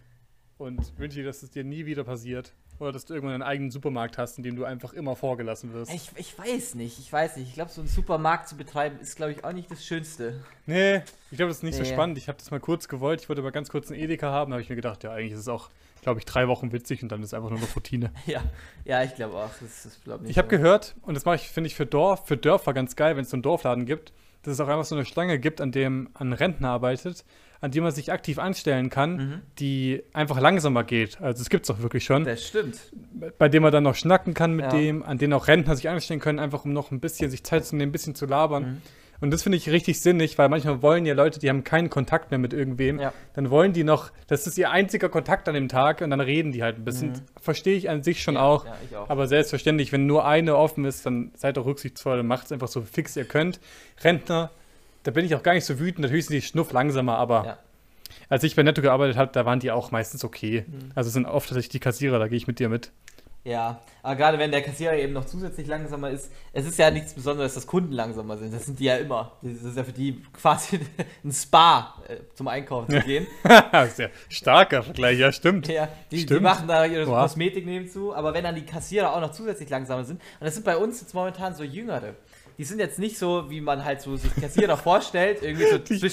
und wünsche dir, dass es dir nie wieder passiert. Oder dass du irgendwann einen eigenen Supermarkt hast, in dem du einfach immer vorgelassen wirst. Ich, ich weiß nicht, ich weiß nicht. Ich glaube, so einen Supermarkt zu betreiben ist, glaube ich, auch nicht das Schönste. Nee, ich glaube, das ist nicht so Nee. spannend. Ich habe das mal kurz gewollt. Ich wollte aber ganz kurz einen Edeka haben. Da habe ich mir gedacht, ja, eigentlich ist es auch, glaube ich, drei Wochen witzig und dann ist es einfach nur noch Routine. Ja, ja, ich glaube auch. Das ist, glaube Ich habe gehört, und das mache ich, finde ich, für Dorf, für Dörfer ganz geil, wenn es so einen Dorfladen gibt, dass es auch einfach so eine Schlange gibt, an dem ein Rentner arbeitet, an dem man sich aktiv anstellen kann, die einfach langsamer geht. Also es gibt es auch wirklich schon. Das stimmt. bei dem man dann noch schnacken kann mit Ja. dem, an den auch Rentner sich anstellen können, einfach um noch ein bisschen sich Zeit zu nehmen, ein bisschen zu labern. Mhm. Und das finde ich richtig sinnig, weil manchmal wollen ja Leute, die haben keinen Kontakt mehr mit irgendwem, Ja. dann wollen die noch, das ist ihr einziger Kontakt an dem Tag und dann reden die halt ein bisschen. Verstehe ich an sich schon auch. Mhm. Ja, auch. Aber selbstverständlich, wenn nur eine offen ist, dann seid doch rücksichtsvoll und macht es einfach so fix ihr könnt. Rentner, da bin ich auch gar nicht so wütend, natürlich sind die schnuff langsamer, aber Ja. als ich bei Netto gearbeitet habe, da waren die auch meistens okay. Mhm. Also sind oft tatsächlich die Kassierer, da gehe ich mit dir mit. Ja, aber gerade wenn der Kassierer eben noch zusätzlich langsamer ist, es ist ja nichts Besonderes, dass Kunden langsamer sind. Das sind die ja immer. Das ist ja für die quasi ein Spa äh, zum Einkaufen zu gehen. Sehr starker Vergleich, ja, stimmt. Ja, die, die Stimmt. machen da ihre Wow. Kosmetik nebenzu, aber wenn dann die Kassierer auch noch zusätzlich langsamer sind, und das sind bei uns jetzt momentan so Jüngere. Die sind jetzt nicht so, wie man halt so sich Kassierer vorstellt, irgendwie so zwischen,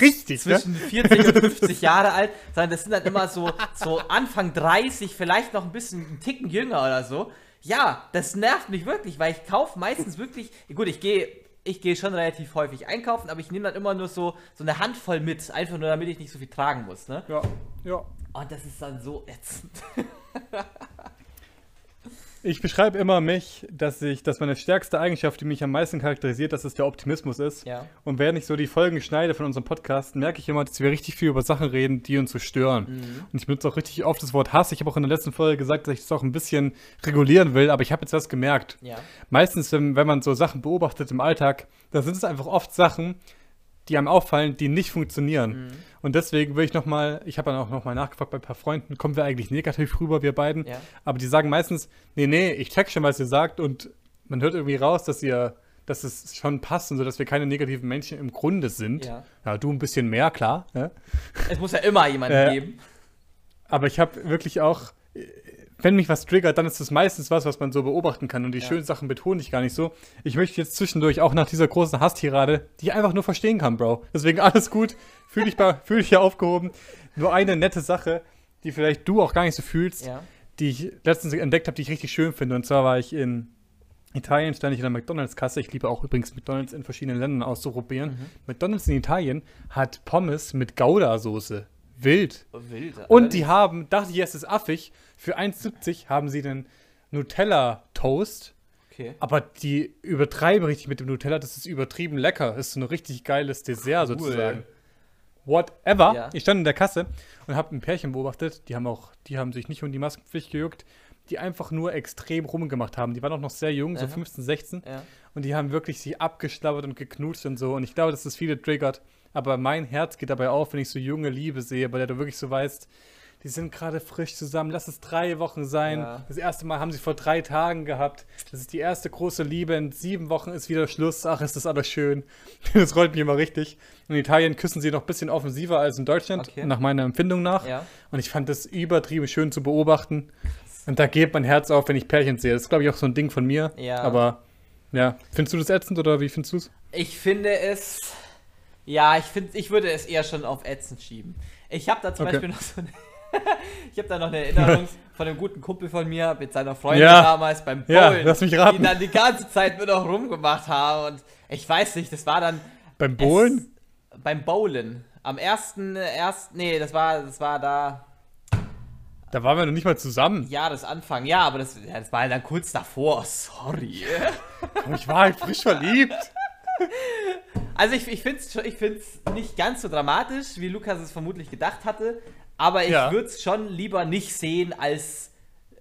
richtig, ne? zwischen 40 und 50 Jahre alt, sondern das sind dann immer so, so Anfang 30, vielleicht noch ein bisschen einen Ticken jünger oder so. Ja, das nervt mich wirklich, weil ich kaufe meistens wirklich, gut, ich gehe ich gehe schon relativ häufig einkaufen, aber ich nehme dann immer nur so, so eine Handvoll mit, einfach nur damit ich nicht so viel tragen muss, ne? Ja, ja. Und das ist dann so ätzend. Ich beschreibe immer mich, dass ich, dass meine stärkste Eigenschaft, die mich am meisten charakterisiert, dass es der Optimismus ist. Ja. Und während ich so die Folgen schneide von unserem Podcast, merke ich immer, dass wir richtig viel über Sachen reden, die uns so stören. Mhm. Und ich benutze auch richtig oft das Wort Hass. Ich habe auch in der letzten Folge gesagt, dass ich das auch ein bisschen regulieren will, aber ich habe jetzt was gemerkt. Ja. Meistens, wenn, wenn man so Sachen beobachtet im Alltag, da sind es einfach oft Sachen, die einem auffallen, die nicht funktionieren. Mhm. Und deswegen will ich nochmal, ich habe dann auch nochmal nachgefragt bei ein paar Freunden, kommen wir eigentlich negativ rüber, wir beiden? Ja. Aber die sagen meistens, nee, nee, ich check schon, was ihr sagt und man hört irgendwie raus, dass ihr, dass es schon passt und so, dass wir keine negativen Menschen im Grunde sind. Ja. du ein bisschen mehr, klar. Ja? Es muss ja immer jemanden Äh, geben. Aber ich habe wirklich auch, wenn mich was triggert, dann ist es meistens was, was man so beobachten kann. Und die Ja. schönen Sachen betone ich gar nicht so. Ich möchte jetzt zwischendurch auch nach dieser großen Hasstirade, die ich einfach nur verstehen kann, Bro. Deswegen alles gut, fühl dich, bei- fühl dich hier aufgehoben. Nur eine nette Sache, die vielleicht du auch gar nicht so fühlst, Ja. die ich letztens entdeckt habe, die ich richtig schön finde. Und zwar war ich in Italien, stand ich in der McDonalds-Kasse. Ich liebe auch übrigens McDonalds in verschiedenen Ländern auszuprobieren. Mhm. McDonalds in Italien hat Pommes mit Gouda-Soße. Wild. Wild. Und die haben, dachte ich, es ist affig, für 1,70 haben sie den Nutella-Toast. Okay. Aber die übertreiben richtig mit dem Nutella. Das ist übertrieben lecker. Das ist so ein richtig geiles Dessert sozusagen. Whatever. Ja. Ich stand in der Kasse und habe ein Pärchen beobachtet. Die haben auch, die haben sich nicht um die Maskenpflicht gejuckt. Die einfach nur extrem rumgemacht haben. Die waren auch noch sehr jung, so Aha. 15, 16. Ja. Und die haben wirklich sich abgeschlabbert und geknutscht und so. Und ich glaube, dass das viele triggert. Aber mein Herz geht dabei auf, wenn ich so junge Liebe sehe, bei der du wirklich so weißt, die sind gerade frisch zusammen. Lass es drei Wochen sein. Ja. Das erste Mal haben sie vor drei Tagen gehabt. Das ist die erste große Liebe. In sieben Wochen ist wieder Schluss. Ach, ist das alles schön. Das rollt mich immer richtig. In Italien küssen sie noch ein bisschen offensiver als in Deutschland, Okay. nach meiner Empfindung nach. Ja. Und ich fand das übertrieben schön zu beobachten. Und da geht mein Herz auf, wenn ich Pärchen sehe. Das ist, glaube ich, auch so ein Ding von mir. Ja. Aber ja, findest du das ätzend oder wie findest du es? Ich finde es. Ja, ich finde, ich würde es eher schon auf ätzend schieben. Ich habe da zum Okay. Beispiel noch so eine. ich habe da noch eine Erinnerung von einem guten Kumpel von mir mit seiner Freundin Ja. damals beim Ja, Bowlen, lass mich raten. die dann die ganze Zeit mit noch rumgemacht haben und ich weiß nicht, das war dann Beim Bohlen? es, beim Bowlen am ersten, erst, nee, das war, das war da Da waren wir noch nicht mal zusammen. Jahresanfang, ja, aber das, ja, das war halt dann kurz davor. Sorry. Aber ich war halt frisch verliebt. Also ich, ich finde es ich find's nicht ganz so dramatisch, wie Lukas es vermutlich gedacht hatte, aber ich Ja. würde es schon lieber nicht sehen, als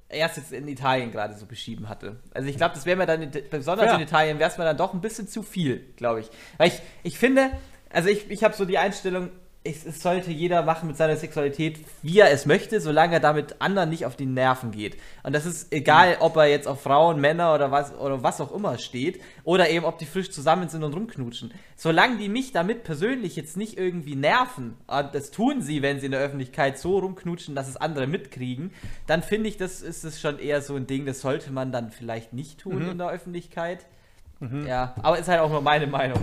er es jetzt in Italien gerade so beschrieben hatte. Also ich glaube, das wäre mir dann, besonders Ja. in Italien, wäre es mir dann doch ein bisschen zu viel, glaube ich. Weil ich, ich finde, also ich, ich habe so die Einstellung, es, es sollte jeder machen mit seiner Sexualität, wie er es möchte, solange er damit anderen nicht auf die Nerven geht. Und das ist egal, ob er jetzt auf Frauen, Männer oder was, oder was auch immer steht, oder eben, ob die frisch zusammen sind und rumknutschen. Solange die mich damit persönlich jetzt nicht irgendwie nerven, und das tun sie, wenn sie in der Öffentlichkeit so rumknutschen, dass es andere mitkriegen, dann finde ich, das ist es schon eher so ein Ding, das sollte man dann vielleicht nicht tun in der Öffentlichkeit. Ja, aber ist halt auch nur meine Meinung.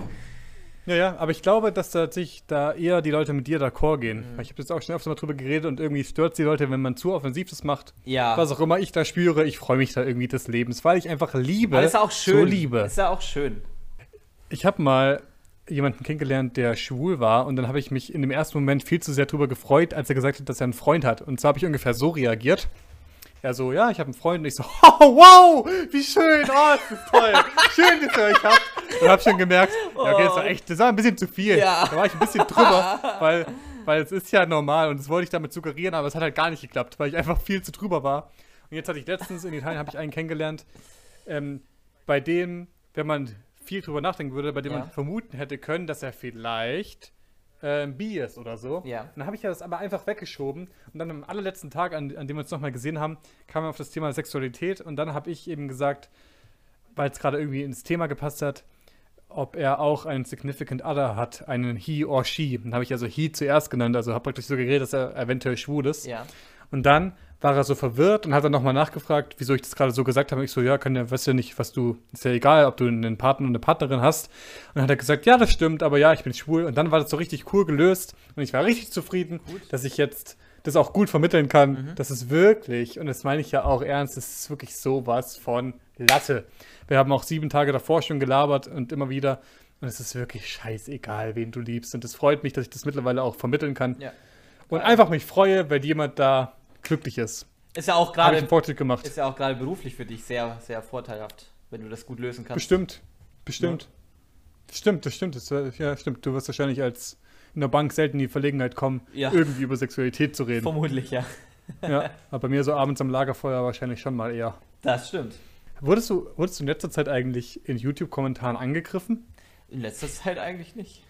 Ja, ja, aber ich glaube, dass da sich da eher die Leute mit dir d'accord gehen. Mhm. Ich habe jetzt auch schon öfter mal drüber geredet und irgendwie stört die Leute, wenn man zu offensiv das macht. Ja. Was auch immer ich da spüre, ich freue mich da irgendwie des Lebens, weil ich einfach liebe. Aber ist ja auch schön. So liebe. Ist ja auch schön. Ich habe mal jemanden kennengelernt, der schwul war und dann habe ich mich in dem ersten Moment viel zu sehr drüber gefreut, als er gesagt hat, dass er einen Freund hat. Und zwar habe ich ungefähr so reagiert. Er so, ja, ich habe einen Freund und ich so, oh, wow, wie schön, oh, das ist toll, schön, dass ihr euch habt. Und habe schon gemerkt, ja, okay, das war echt, das war ein bisschen zu viel. Ja. Da war ich ein bisschen drüber, weil, weil es ist ja normal und das wollte ich damit suggerieren, aber es hat halt gar nicht geklappt, weil ich einfach viel zu drüber war. Und jetzt hatte ich letztens in Italien, habe ich einen kennengelernt, ähm, bei dem, wenn man viel drüber nachdenken würde, bei dem Ja. man vermuten hätte können, dass er vielleicht äh, B ist oder so. Ja. Dann habe ich ja das aber einfach weggeschoben. Und dann am allerletzten Tag, an, an dem wir uns nochmal gesehen haben, kam wir auf das Thema Sexualität. Und dann habe ich eben gesagt, weil es gerade irgendwie ins Thema gepasst hat, ob er auch einen Significant Other hat, einen He or She. Dann habe ich also He zuerst genannt, also habe praktisch so geredet, dass er eventuell schwul ist. Ja. Und dann war er so verwirrt und hat dann nochmal nachgefragt, wieso ich das gerade so gesagt habe. Ich so, ja, kann ja, weißt ja nicht, was du, ist ja egal, ob du einen Partner und eine Partnerin hast. Und dann hat er gesagt, ja, das stimmt, aber ja, ich bin schwul. Und dann war das so richtig cool gelöst und ich war richtig zufrieden, dass ich jetzt das auch gut vermitteln kann. Das ist wirklich, und das meine ich ja auch ernst, das ist wirklich sowas von Latte. Wir haben auch sieben Tage davor schon gelabert und immer wieder. Und es ist wirklich scheißegal, wen du liebst. Und es freut mich, dass ich das mittlerweile auch vermitteln kann. Ja. Und einfach mich freue, weil jemand da glücklich ist. Ist ja auch gerade gemacht. ist ja auch gerade beruflich für dich sehr, sehr vorteilhaft, wenn du das gut lösen kannst. Bestimmt. Bestimmt. Stimmt, das stimmt. Das, ja, stimmt. Du wirst wahrscheinlich als in der Bank selten in die Verlegenheit kommen, Ja. irgendwie über Sexualität zu reden. Vermutlich, ja. ja, aber bei mir so abends am Lagerfeuer wahrscheinlich schon mal eher. Das stimmt. Wurdest du, wurdest du in letzter Zeit eigentlich in YouTube-Kommentaren angegriffen? In letzter Zeit eigentlich nicht.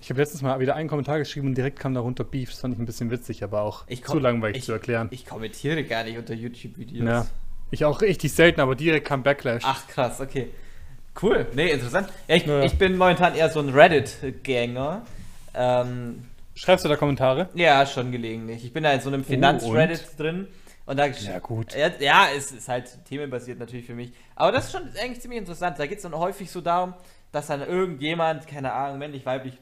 Ich habe letztens mal wieder einen Kommentar geschrieben und direkt kam darunter Beef. Das fand ich ein bisschen witzig, aber auch Ich zu langweilig ich- zu erklären. Ich kommentiere gar nicht unter YouTube-Videos. ja. Ich auch richtig selten, aber direkt kam Backlash. Ach krass, okay. Cool, nee, interessant. Ja, ich, Ja. ich bin momentan eher so ein Reddit-Gänger. Ähm, Schreibst du da Kommentare? ja, schon gelegentlich. Ich bin da in so einem Finanz-Reddit drin. Und da Ja, gut. Ja, ja, es ist halt themenbasiert natürlich für mich. Aber das ist schon eigentlich ziemlich interessant. Da geht es dann häufig so darum, dass dann irgendjemand, keine Ahnung, männlich, weiblich,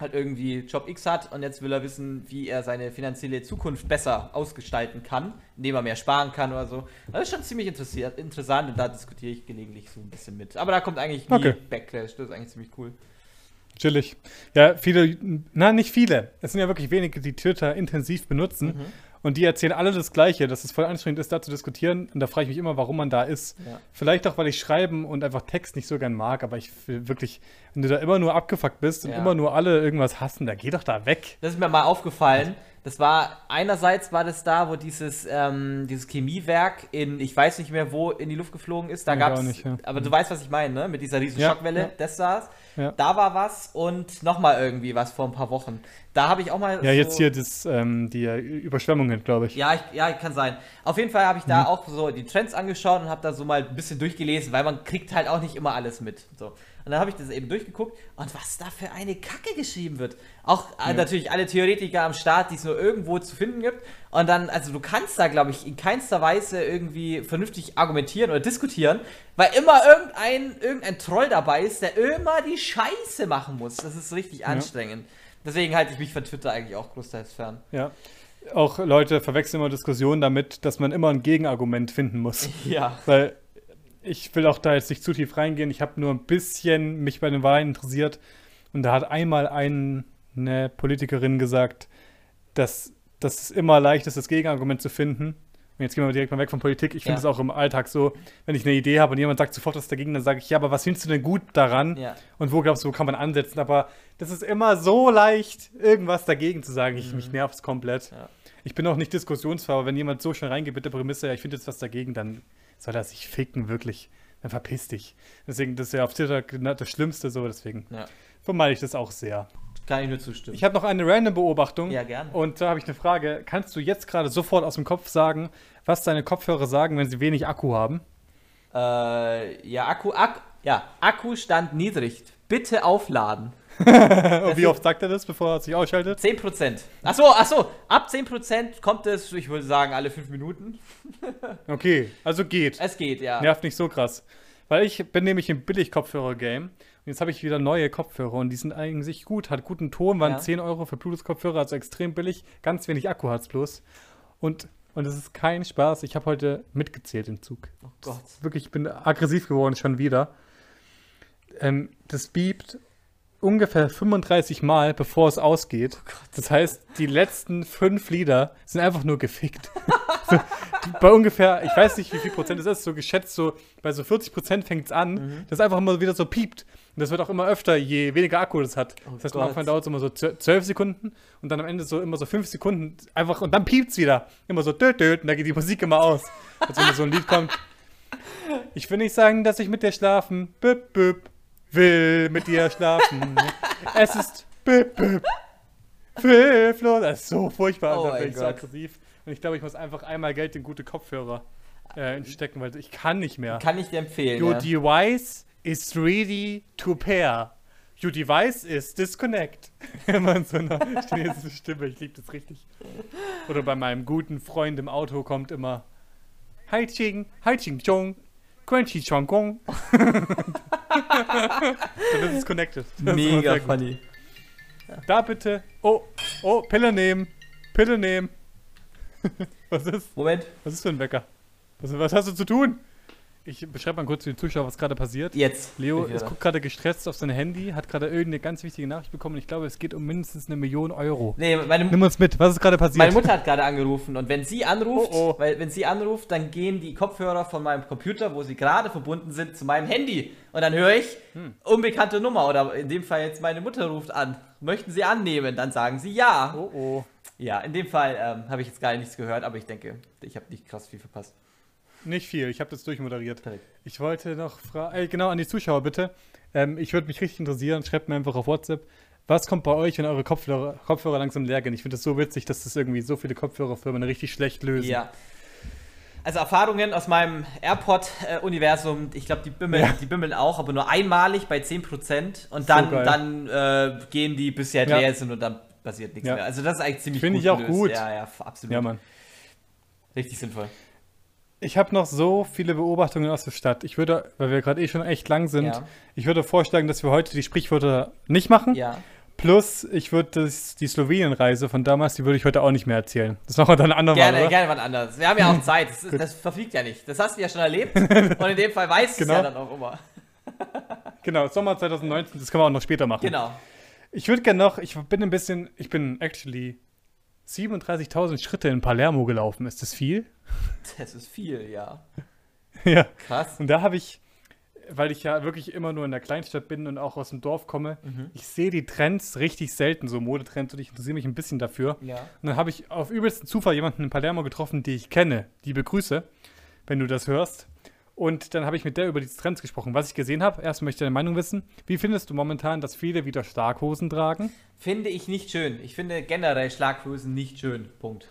halt irgendwie Job X hat und jetzt will er wissen, wie er seine finanzielle Zukunft besser ausgestalten kann, indem er mehr sparen kann oder so. Das ist schon ziemlich interessant und da diskutiere ich gelegentlich so ein bisschen mit. Aber da kommt eigentlich nie Okay. Backlash, das ist eigentlich ziemlich cool. Chillig. Ja, viele, na, nicht viele. Es sind ja wirklich wenige, die Twitter intensiv benutzen. Mhm. Und die erzählen alle das Gleiche, dass es voll anstrengend ist, da zu diskutieren. Und da frage ich mich immer, warum man da ist. Ja. Vielleicht auch, weil ich Schreiben und einfach Text nicht so gern mag. Aber ich will wirklich, wenn du da immer nur abgefuckt bist und Ja. immer nur alle irgendwas hassen, da geh doch da weg. Das ist mir mal aufgefallen. Das war, einerseits war das da, wo dieses, ähm, dieses Chemiewerk in, ich weiß nicht mehr wo, in die Luft geflogen ist. Da Ich gab es, ja. aber du weißt, was ich meine, ne? Mit dieser riesen Ja, Schockwelle, ja. das saß. Ja. Da war was und nochmal irgendwie was vor ein paar Wochen. Da habe ich auch mal Ja, so, jetzt hier das, ähm, die äh, Überschwemmungen, glaube ich. Ja, ich, ja, kann sein. Auf jeden Fall habe ich da Mhm. auch so die Trends angeschaut und habe da so mal ein bisschen durchgelesen, weil man kriegt halt auch nicht immer alles mit. So. Und dann habe ich das eben durchgeguckt und was da für eine Kacke geschrieben wird. Auch äh, natürlich alle Theoretiker am Start, die es nur irgendwo zu finden gibt. Und dann, also du kannst da, glaube ich, in keinster Weise irgendwie vernünftig argumentieren oder diskutieren, weil immer irgendein, irgendein Troll dabei ist, der immer die Scheiße machen muss. Das ist richtig anstrengend. Deswegen halte ich mich von Twitter eigentlich auch großteils fern. Ja. Auch Leute verwechseln immer Diskussionen damit, dass man immer ein Gegenargument finden muss. Ja. Weil ich will auch da jetzt nicht zu tief reingehen. Ich habe nur ein bisschen mich bei den Wahlen interessiert. Und da hat einmal ein, eine Politikerin gesagt, dass, dass es immer leicht ist, das Gegenargument zu finden. Und jetzt gehen wir direkt mal weg von Politik. Ich finde Ja. es auch im Alltag so, wenn ich eine Idee habe und jemand sagt sofort was dagegen, dann sage ich, ja, aber was findest du denn gut daran? Ja. Und wo glaubst du, wo kann man ansetzen? Aber das ist immer so leicht, irgendwas dagegen zu sagen. Ich, Mich nervt es komplett. Mhm. Ja. Ich bin auch nicht diskussionsfrei, aber wenn jemand so schon reingeht mit der Prämisse, ja, ich finde jetzt was dagegen, dann soll er sich ficken, wirklich. Dann verpiss dich. Deswegen, das ist ja auf Twitter genau das Schlimmste so, deswegen Ja. vermeide ich das auch sehr. Kann ich nur zustimmen. Ich habe noch eine random Beobachtung. Ja, gerne. Und da habe ich eine Frage. Kannst du jetzt gerade sofort aus dem Kopf sagen, was deine Kopfhörer sagen, wenn sie wenig Akku haben? Äh, ja, Akku, Ak ja, Akkustand niedrig. Bitte aufladen. Und wie oft sagt er das, bevor er sich ausschaltet? 10%. Achso, achso, ab 10% kommt es, ich würde sagen, alle 5 Minuten. Okay, also geht. Es geht, ja. Nervt nicht so krass. Weil ich bin nämlich im Billig-Kopfhörer-Game. Und jetzt habe ich wieder neue Kopfhörer und die sind eigentlich gut, hat guten Ton, waren Ja. 10 Euro für Bluetooth-Kopfhörer, also extrem billig. Ganz wenig Akku hat es bloß. Und, und es ist kein Spaß. Ich habe heute mitgezählt im Zug. Oh Gott. Wirklich, ich bin aggressiv geworden schon wieder. Ähm, das biebt ungefähr 35 Mal, bevor es ausgeht. das heißt, die letzten fünf Lieder sind einfach nur gefickt. so, bei ungefähr, ich weiß nicht, wie viel Prozent es ist, so geschätzt, so bei so 40 Prozent fängt es an, dass einfach immer wieder so piept. Und das wird auch immer öfter, je weniger Akku das hat. das heißt, am Gott. Anfang dauert es immer so 12 Sekunden und dann am Ende so immer so 5 Sekunden einfach und dann piept es wieder. Immer so död, död, und da geht die Musik immer aus. Als wenn so ein Lied kommt. Ich will nicht sagen, dass ich mit dir schlafen, büb, büb, will mit dir schlafen. es ist Bip, bip. Pfifflos. Das ist so furchtbar. Oh da bin ich so aggressiv. Und ich glaube, ich muss einfach einmal Geld in gute Kopfhörer äh, stecken, weil ich kann nicht mehr. Kann ich dir empfehlen. Your ja. device is ready to pair. Your device is disconnect. Immer in so einer chinesischen Stimme. Ich liebe das richtig. Oder bei meinem guten Freund im Auto kommt immer Hai Ching, Hai Ching Chong, Chi Chong Gong. Dann ist es connected. Das Mega funny. Da bitte. Oh, oh, Pille nehmen. Pille nehmen. was ist? Moment, Was ist für ein Wecker? Was, was hast du zu tun? Ich beschreibe mal kurz für die Zuschauer, was gerade passiert. jetzt. Leo ist guckt gerade gestresst auf sein Handy, hat gerade irgendeine ganz wichtige Nachricht bekommen ich glaube, es geht um mindestens eine Million Euro. Nee, meine, Nimm uns mit, was ist gerade passiert? meine Mutter hat gerade angerufen und wenn sie anruft, Oh, oh. weil wenn sie anruft, dann gehen die Kopfhörer von meinem Computer, wo sie gerade verbunden sind, zu meinem Handy. Und dann höre ich, Hm. unbekannte Nummer oder in dem Fall jetzt meine Mutter ruft an. Möchten Sie annehmen? Dann sagen sie ja. oh oh. Ja, in dem Fall ähm, habe ich jetzt gar nichts gehört, aber ich denke, ich habe nicht krass viel verpasst. Nicht viel, ich habe das durchmoderiert. Perfekt. Ich wollte noch fragen, äh, genau an die Zuschauer bitte. Ähm, ich würde mich richtig interessieren, schreibt mir einfach auf WhatsApp, was kommt bei euch, wenn eure Kopfhörer, Kopfhörer langsam leer gehen? Ich finde das so witzig, dass das irgendwie so viele Kopfhörerfirmen richtig schlecht lösen. Ja. Also Erfahrungen aus meinem AirPod-Universum, ich glaube, die, bimmeln, Ja. die bimmeln auch, aber nur einmalig bei 10% und dann, geil. dann äh, gehen die, bis sie halt Ja. leer sind und dann passiert nichts Ja. mehr. Also das ist eigentlich ziemlich Finde ich auch gelöst. gut. Ja, ja, absolut. Ja, Mann. Richtig sinnvoll. Ich habe noch so viele Beobachtungen aus der Stadt. Ich würde, weil wir gerade eh schon echt lang sind, Ja. ich würde vorschlagen, dass wir heute die Sprichwörter nicht machen. Ja. Plus, ich würde die Slowenien-Reise von damals, die würde ich heute auch nicht mehr erzählen. Das machen wir dann andermal, Gerne, oder? gerne wann anders. Wir haben ja auch Zeit. Das, das verfliegt ja nicht. Das hast du ja schon erlebt. Und in dem Fall weißt du es Genau. ja dann auch immer. Genau, Sommer 2019, das können wir auch noch später machen. Genau. Ich würde gerne noch, ich bin ein bisschen, ich bin actually 37.000 Schritte in Palermo gelaufen. Ist das viel? Das ist viel, ja. ja. Krass. Und da habe ich, weil ich ja wirklich immer nur in der Kleinstadt bin und auch aus dem Dorf komme, Mhm. ich sehe die Trends richtig selten, so Modetrends, und ich interessiere mich ein bisschen dafür. Ja. Und dann habe ich auf übelsten Zufall jemanden in Palermo getroffen, die ich kenne. Die begrüße, wenn du das hörst. Und dann habe ich mit der über die Trends gesprochen. Was ich gesehen habe, erst möchte ich deine Meinung wissen. Wie findest du momentan, dass viele wieder Starkhosen tragen? Finde ich nicht schön. Ich finde generell Schlaghosen nicht schön. Punkt.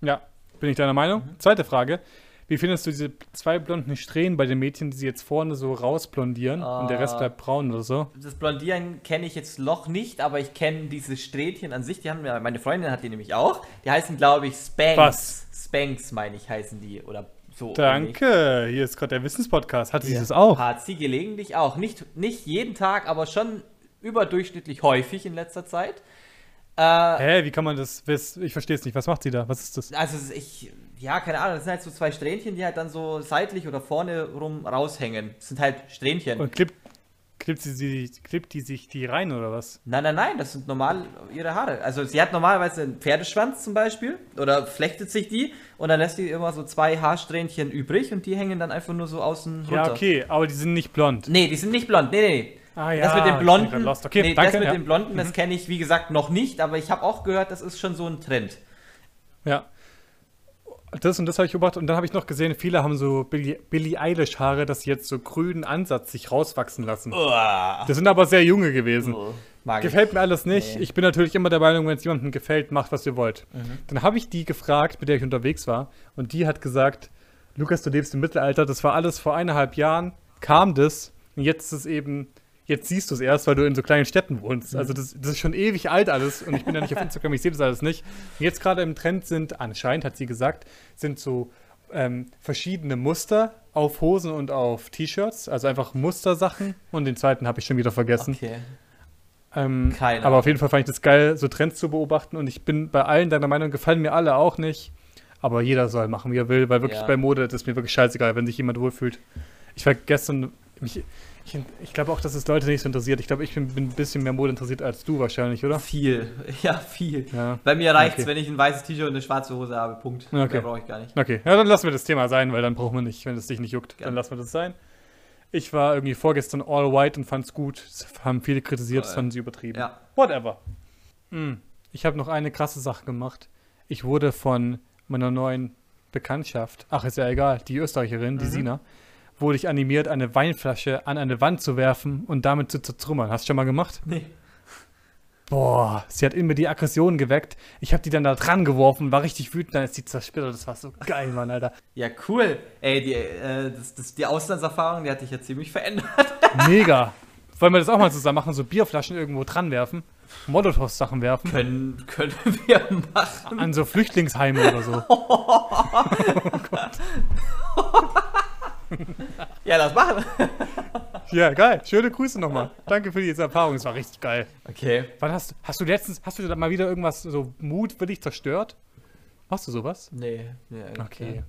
Ja, bin ich deiner Meinung. Zweite Frage. Wie findest du diese zwei blonden Strähnen bei den Mädchen, die sie jetzt vorne so rausblondieren und der Rest Ah. bleibt braun oder so? Das Blondieren kenne ich jetzt noch nicht, aber ich kenne diese Strähnchen an sich. Die haben meine Freundin hat die nämlich auch. Die heißen, glaube ich, Spanks. Was? Spanks, meine ich, heißen die. Oder so. ähnlich. Danke. Hier ist gerade der Wissenspodcast. Hat sie das auch? Hat sie gelegentlich auch. Nicht, nicht jeden Tag, aber schon überdurchschnittlich häufig in letzter Zeit. Äh, Hä, wie kann man das? Ich verstehe es nicht. Was macht sie da? Was ist das? also ich, ja, keine Ahnung, das sind halt so zwei Strähnchen, die halt dann so seitlich oder vorne rum raushängen. Das sind halt Strähnchen. Und klippt, klippt, sie, sie, klippt die sich die rein oder was? Nein, nein, nein, das sind normal ihre Haare. Also sie hat normalerweise einen Pferdeschwanz zum Beispiel oder flechtet sich die und dann lässt die immer so zwei Haarsträhnchen übrig und die hängen dann einfach nur so außen runter. Ja, okay, aber die sind nicht blond. Nee, die sind nicht blond. Nee, nee, nee. Ah das mit dem bin Blonden. Okay, nee, danke. das mit ja. dem Blonden, das kenne ich wie gesagt noch nicht, aber ich habe auch gehört, das ist schon so ein Trend. Ja. Das und das habe ich beobachtet. Und dann habe ich noch gesehen, viele haben so Billie, Billie Eilish Haare, dass sie jetzt so grünen Ansatz sich rauswachsen lassen. Uah. Das sind aber sehr junge gewesen. Ich. Gefällt mir alles nicht. Nee. Ich bin natürlich immer der Meinung, wenn es jemandem gefällt, macht, was ihr wollt. Mhm. Dann habe ich die gefragt, mit der ich unterwegs war. Und die hat gesagt, Lukas, du lebst im Mittelalter. Das war alles vor eineinhalb Jahren, kam das. Und jetzt ist es eben, jetzt siehst du es erst, weil du in so kleinen Städten wohnst. Also das, das ist schon ewig alt alles. Und ich bin ja nicht auf Instagram, ich sehe das alles nicht. Und jetzt gerade im Trend sind, anscheinend hat sie gesagt, sind so ähm, verschiedene Muster auf Hosen und auf T-Shirts. Also einfach Mustersachen. Und den zweiten habe ich schon wieder vergessen. Okay. Ähm, Keine aber auf jeden Fall fand ich das geil, so Trends zu beobachten. Und ich bin bei allen deiner Meinung, gefallen mir alle auch nicht. Aber jeder soll machen, wie er will, weil wirklich Ja. bei Mode das ist mir wirklich scheißegal, wenn sich jemand wohlfühlt. Ich war gestern, mich, ich, ich glaube auch, dass es Leute nicht so interessiert. Ich glaube, ich bin, bin ein bisschen mehr Mode interessiert als du wahrscheinlich, oder? Viel. Ja, viel. Ja. Bei mir reicht es, Okay. wenn ich ein weißes T-Shirt und eine schwarze Hose habe. Punkt. Okay. Mehr brauche ich gar nicht. Okay, ja, dann lassen wir das Thema sein, weil dann brauchen wir nicht, wenn es dich nicht juckt, Gerne. dann lassen wir das sein. Ich war irgendwie vorgestern all white und fand's gut. Das haben viele kritisiert, das fanden sie übertrieben. Ja. Whatever. Hm. Ich habe noch eine krasse Sache gemacht. Ich wurde von meiner neuen Bekanntschaft, ach ist ja egal, die Österreicherin, die Mhm. Sina, wurde ich animiert, eine Weinflasche an eine Wand zu werfen und damit zu zertrümmern. Hast du schon mal gemacht? Nee. Boah, sie hat in mir die Aggression geweckt. Ich habe die dann da dran geworfen, war richtig wütend, dann ist die zersplittert. Das war so geil, Mann, Alter. Ja, cool. Ey, die, äh, das, das, die Auslandserfahrung, die hat dich ja ziemlich verändert. Mega. Wollen wir das auch mal zusammen machen? So Bierflaschen irgendwo dran werfen? Molotow-Sachen werfen? können, können wir machen. An so Flüchtlingsheime oder so. Ja, lass machen. Ja, geil. Schöne Grüße nochmal. Danke für diese Erfahrung. Es war richtig geil. Okay. Wann hast, hast du letztens, hast du da mal wieder irgendwas so mutwillig zerstört? Machst du sowas? Nee, nee Okay.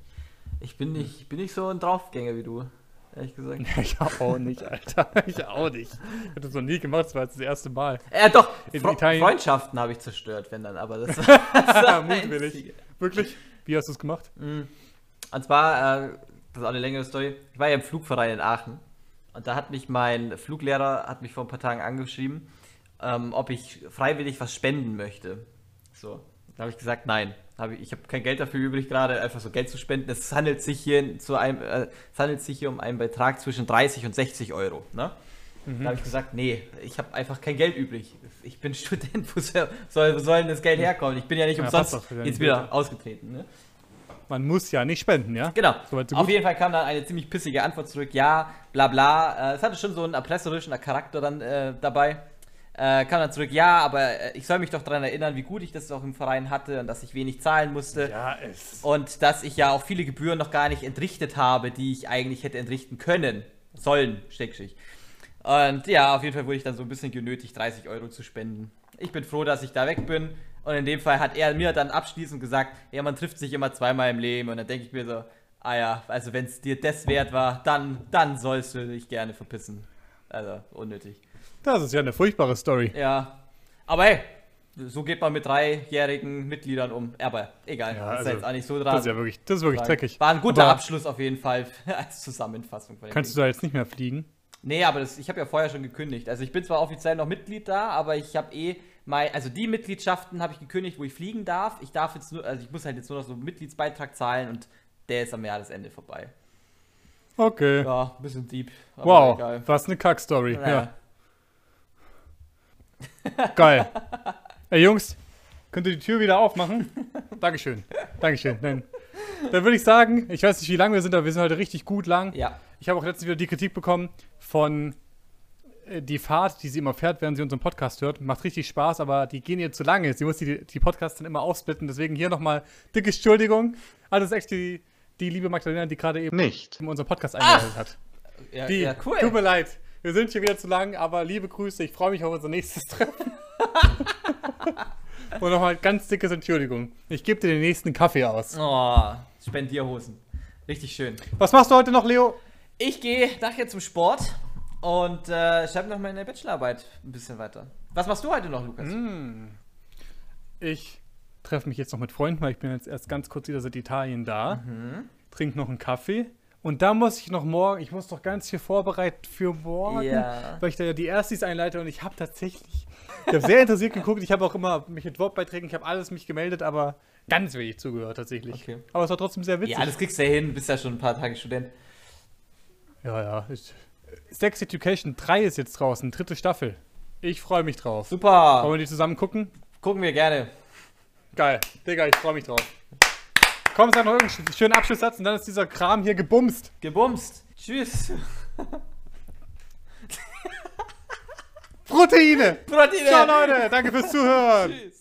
Ich bin nicht, ich bin nicht so ein Draufgänger wie du, ehrlich gesagt. Ich auch nicht, Alter. Ich auch nicht. Ich hab das noch nie gemacht, das war jetzt das erste Mal. Äh, doch, In Fre Italien- Freundschaften habe ich zerstört, wenn dann, aber das war das Mutwillig. Einzige. Wirklich? Wie hast du es gemacht? Und zwar, äh, das ist auch eine längere Story. Ich war ja im Flugverein in Aachen und da hat mich mein Fluglehrer, hat mich vor ein paar Tagen angeschrieben, ähm, ob ich freiwillig was spenden möchte. So, da habe ich gesagt, nein. Hab ich ich habe kein Geld dafür übrig gerade, einfach so Geld zu spenden. Es handelt sich hier, zu einem, äh, es handelt sich hier um einen Betrag zwischen 30 und 60 Euro. Ne? Da habe ich gesagt, nee, ich habe einfach kein Geld übrig. Ich bin Student, wo soll, soll, wo soll denn das Geld herkommen? Ich bin ja nicht Ja, umsonst jetzt wieder ausgetreten. Ne? Man muss ja nicht spenden, ja? Genau. Soweit so Auf jeden Fall kam dann eine ziemlich pissige Antwort zurück. Ja, bla bla. Äh, es hatte schon so einen erpresserischen Charakter dann äh, dabei. Äh, kam dann zurück, ja, aber äh, ich soll mich doch daran erinnern, wie gut ich das auch im Verein hatte und dass ich wenig zahlen musste. Ja, es. Und dass ich ja auch viele Gebühren noch gar nicht entrichtet habe, die ich eigentlich hätte entrichten können. Sollen, Steckschicht. Und ja, auf jeden Fall wurde ich dann so ein bisschen genötigt, 30 Euro zu spenden. Ich bin froh, dass ich da weg bin. Und in dem Fall hat er mir dann abschließend gesagt, ja, man trifft sich immer zweimal im Leben. Und dann denke ich mir so, ah ja, also wenn es dir das wert war, dann, dann sollst du dich gerne verpissen. Also, unnötig. Das ist ja eine furchtbare Story. Ja. Aber hey, so geht man mit dreijährigen Mitgliedern um. Aber egal, Ja, das ist also, ja jetzt auch nicht so dran. Das ist ja wirklich, das ist wirklich dreckig. War ein guter Aber Abschluss auf jeden Fall als Zusammenfassung. Kannst Ding. du da jetzt nicht mehr fliegen? Nee, aber das, ich habe ja vorher schon gekündigt. Also ich bin zwar offiziell noch Mitglied da, aber ich habe eh mein, also die Mitgliedschaften habe ich gekündigt, wo ich fliegen darf. Ich darf jetzt nur, also ich muss halt jetzt nur noch so einen Mitgliedsbeitrag zahlen und der ist am Jahresende vorbei. Okay. Ja, ein bisschen deep. wow, Egal. was eine Kackstory. Naja. Ja, geil. Ey, Jungs, könnt ihr die Tür wieder aufmachen? Dankeschön. Dankeschön. Dann, dann würde ich sagen, ich weiß nicht, wie lang wir sind, aber wir sind heute richtig gut lang. Ja. Ich habe auch letztens wieder die Kritik bekommen von die Fahrt, die sie immer fährt, während sie unseren Podcast hört. Macht richtig Spaß, aber die gehen ihr zu lange. Sie muss die, die Podcasts dann immer aufsplitten. Deswegen hier nochmal dicke Entschuldigung. Alles echt die, die liebe Magdalena, die gerade eben Nicht. unseren Podcast eingeleitet hat. Ja, Die, ja, cool. Tut mir leid. Wir sind hier wieder zu lang, aber liebe Grüße. Ich freue mich auf unser nächstes Treffen. Und nochmal ganz dickes Entschuldigung. Ich gebe dir den nächsten Kaffee aus. Oh, Spendierhosen. Richtig schön. Was machst du heute noch, Leo? Ich gehe nachher zum Sport und äh, schreibe noch meine Bachelorarbeit ein bisschen weiter. Was machst du heute noch, Lukas? Hm. Ich treffe mich jetzt noch mit Freunden, weil ich bin jetzt erst ganz kurz wieder seit Italien da. Trinke noch einen Kaffee. Und da muss ich noch morgen, ich muss noch ganz viel vorbereiten für morgen, Ja. weil ich da ja die Erstis einleite und ich habe tatsächlich, ich habe sehr interessiert geguckt, ich habe auch immer mich mit Wortbeiträgen, ich habe alles mich gemeldet, aber ganz wenig zugehört tatsächlich. Okay. Aber es war trotzdem sehr witzig. Ja, das kriegst du ja hin, bist ja schon ein paar Tage Student. ja, ja. Ich, Sex Education 3 ist jetzt draußen, dritte Staffel. Ich freue mich drauf. Wollen Super, wir die zusammen gucken? gucken wir gerne. Geil. Digga, ich freue mich drauf. Komm, sag noch irgendeinen schönen Abschlusssatz und dann ist dieser Kram hier gebumst. Gebumst. Tschüss. Proteine! Proteine. Ciao, Leute. Danke fürs Zuhören. Tschüss.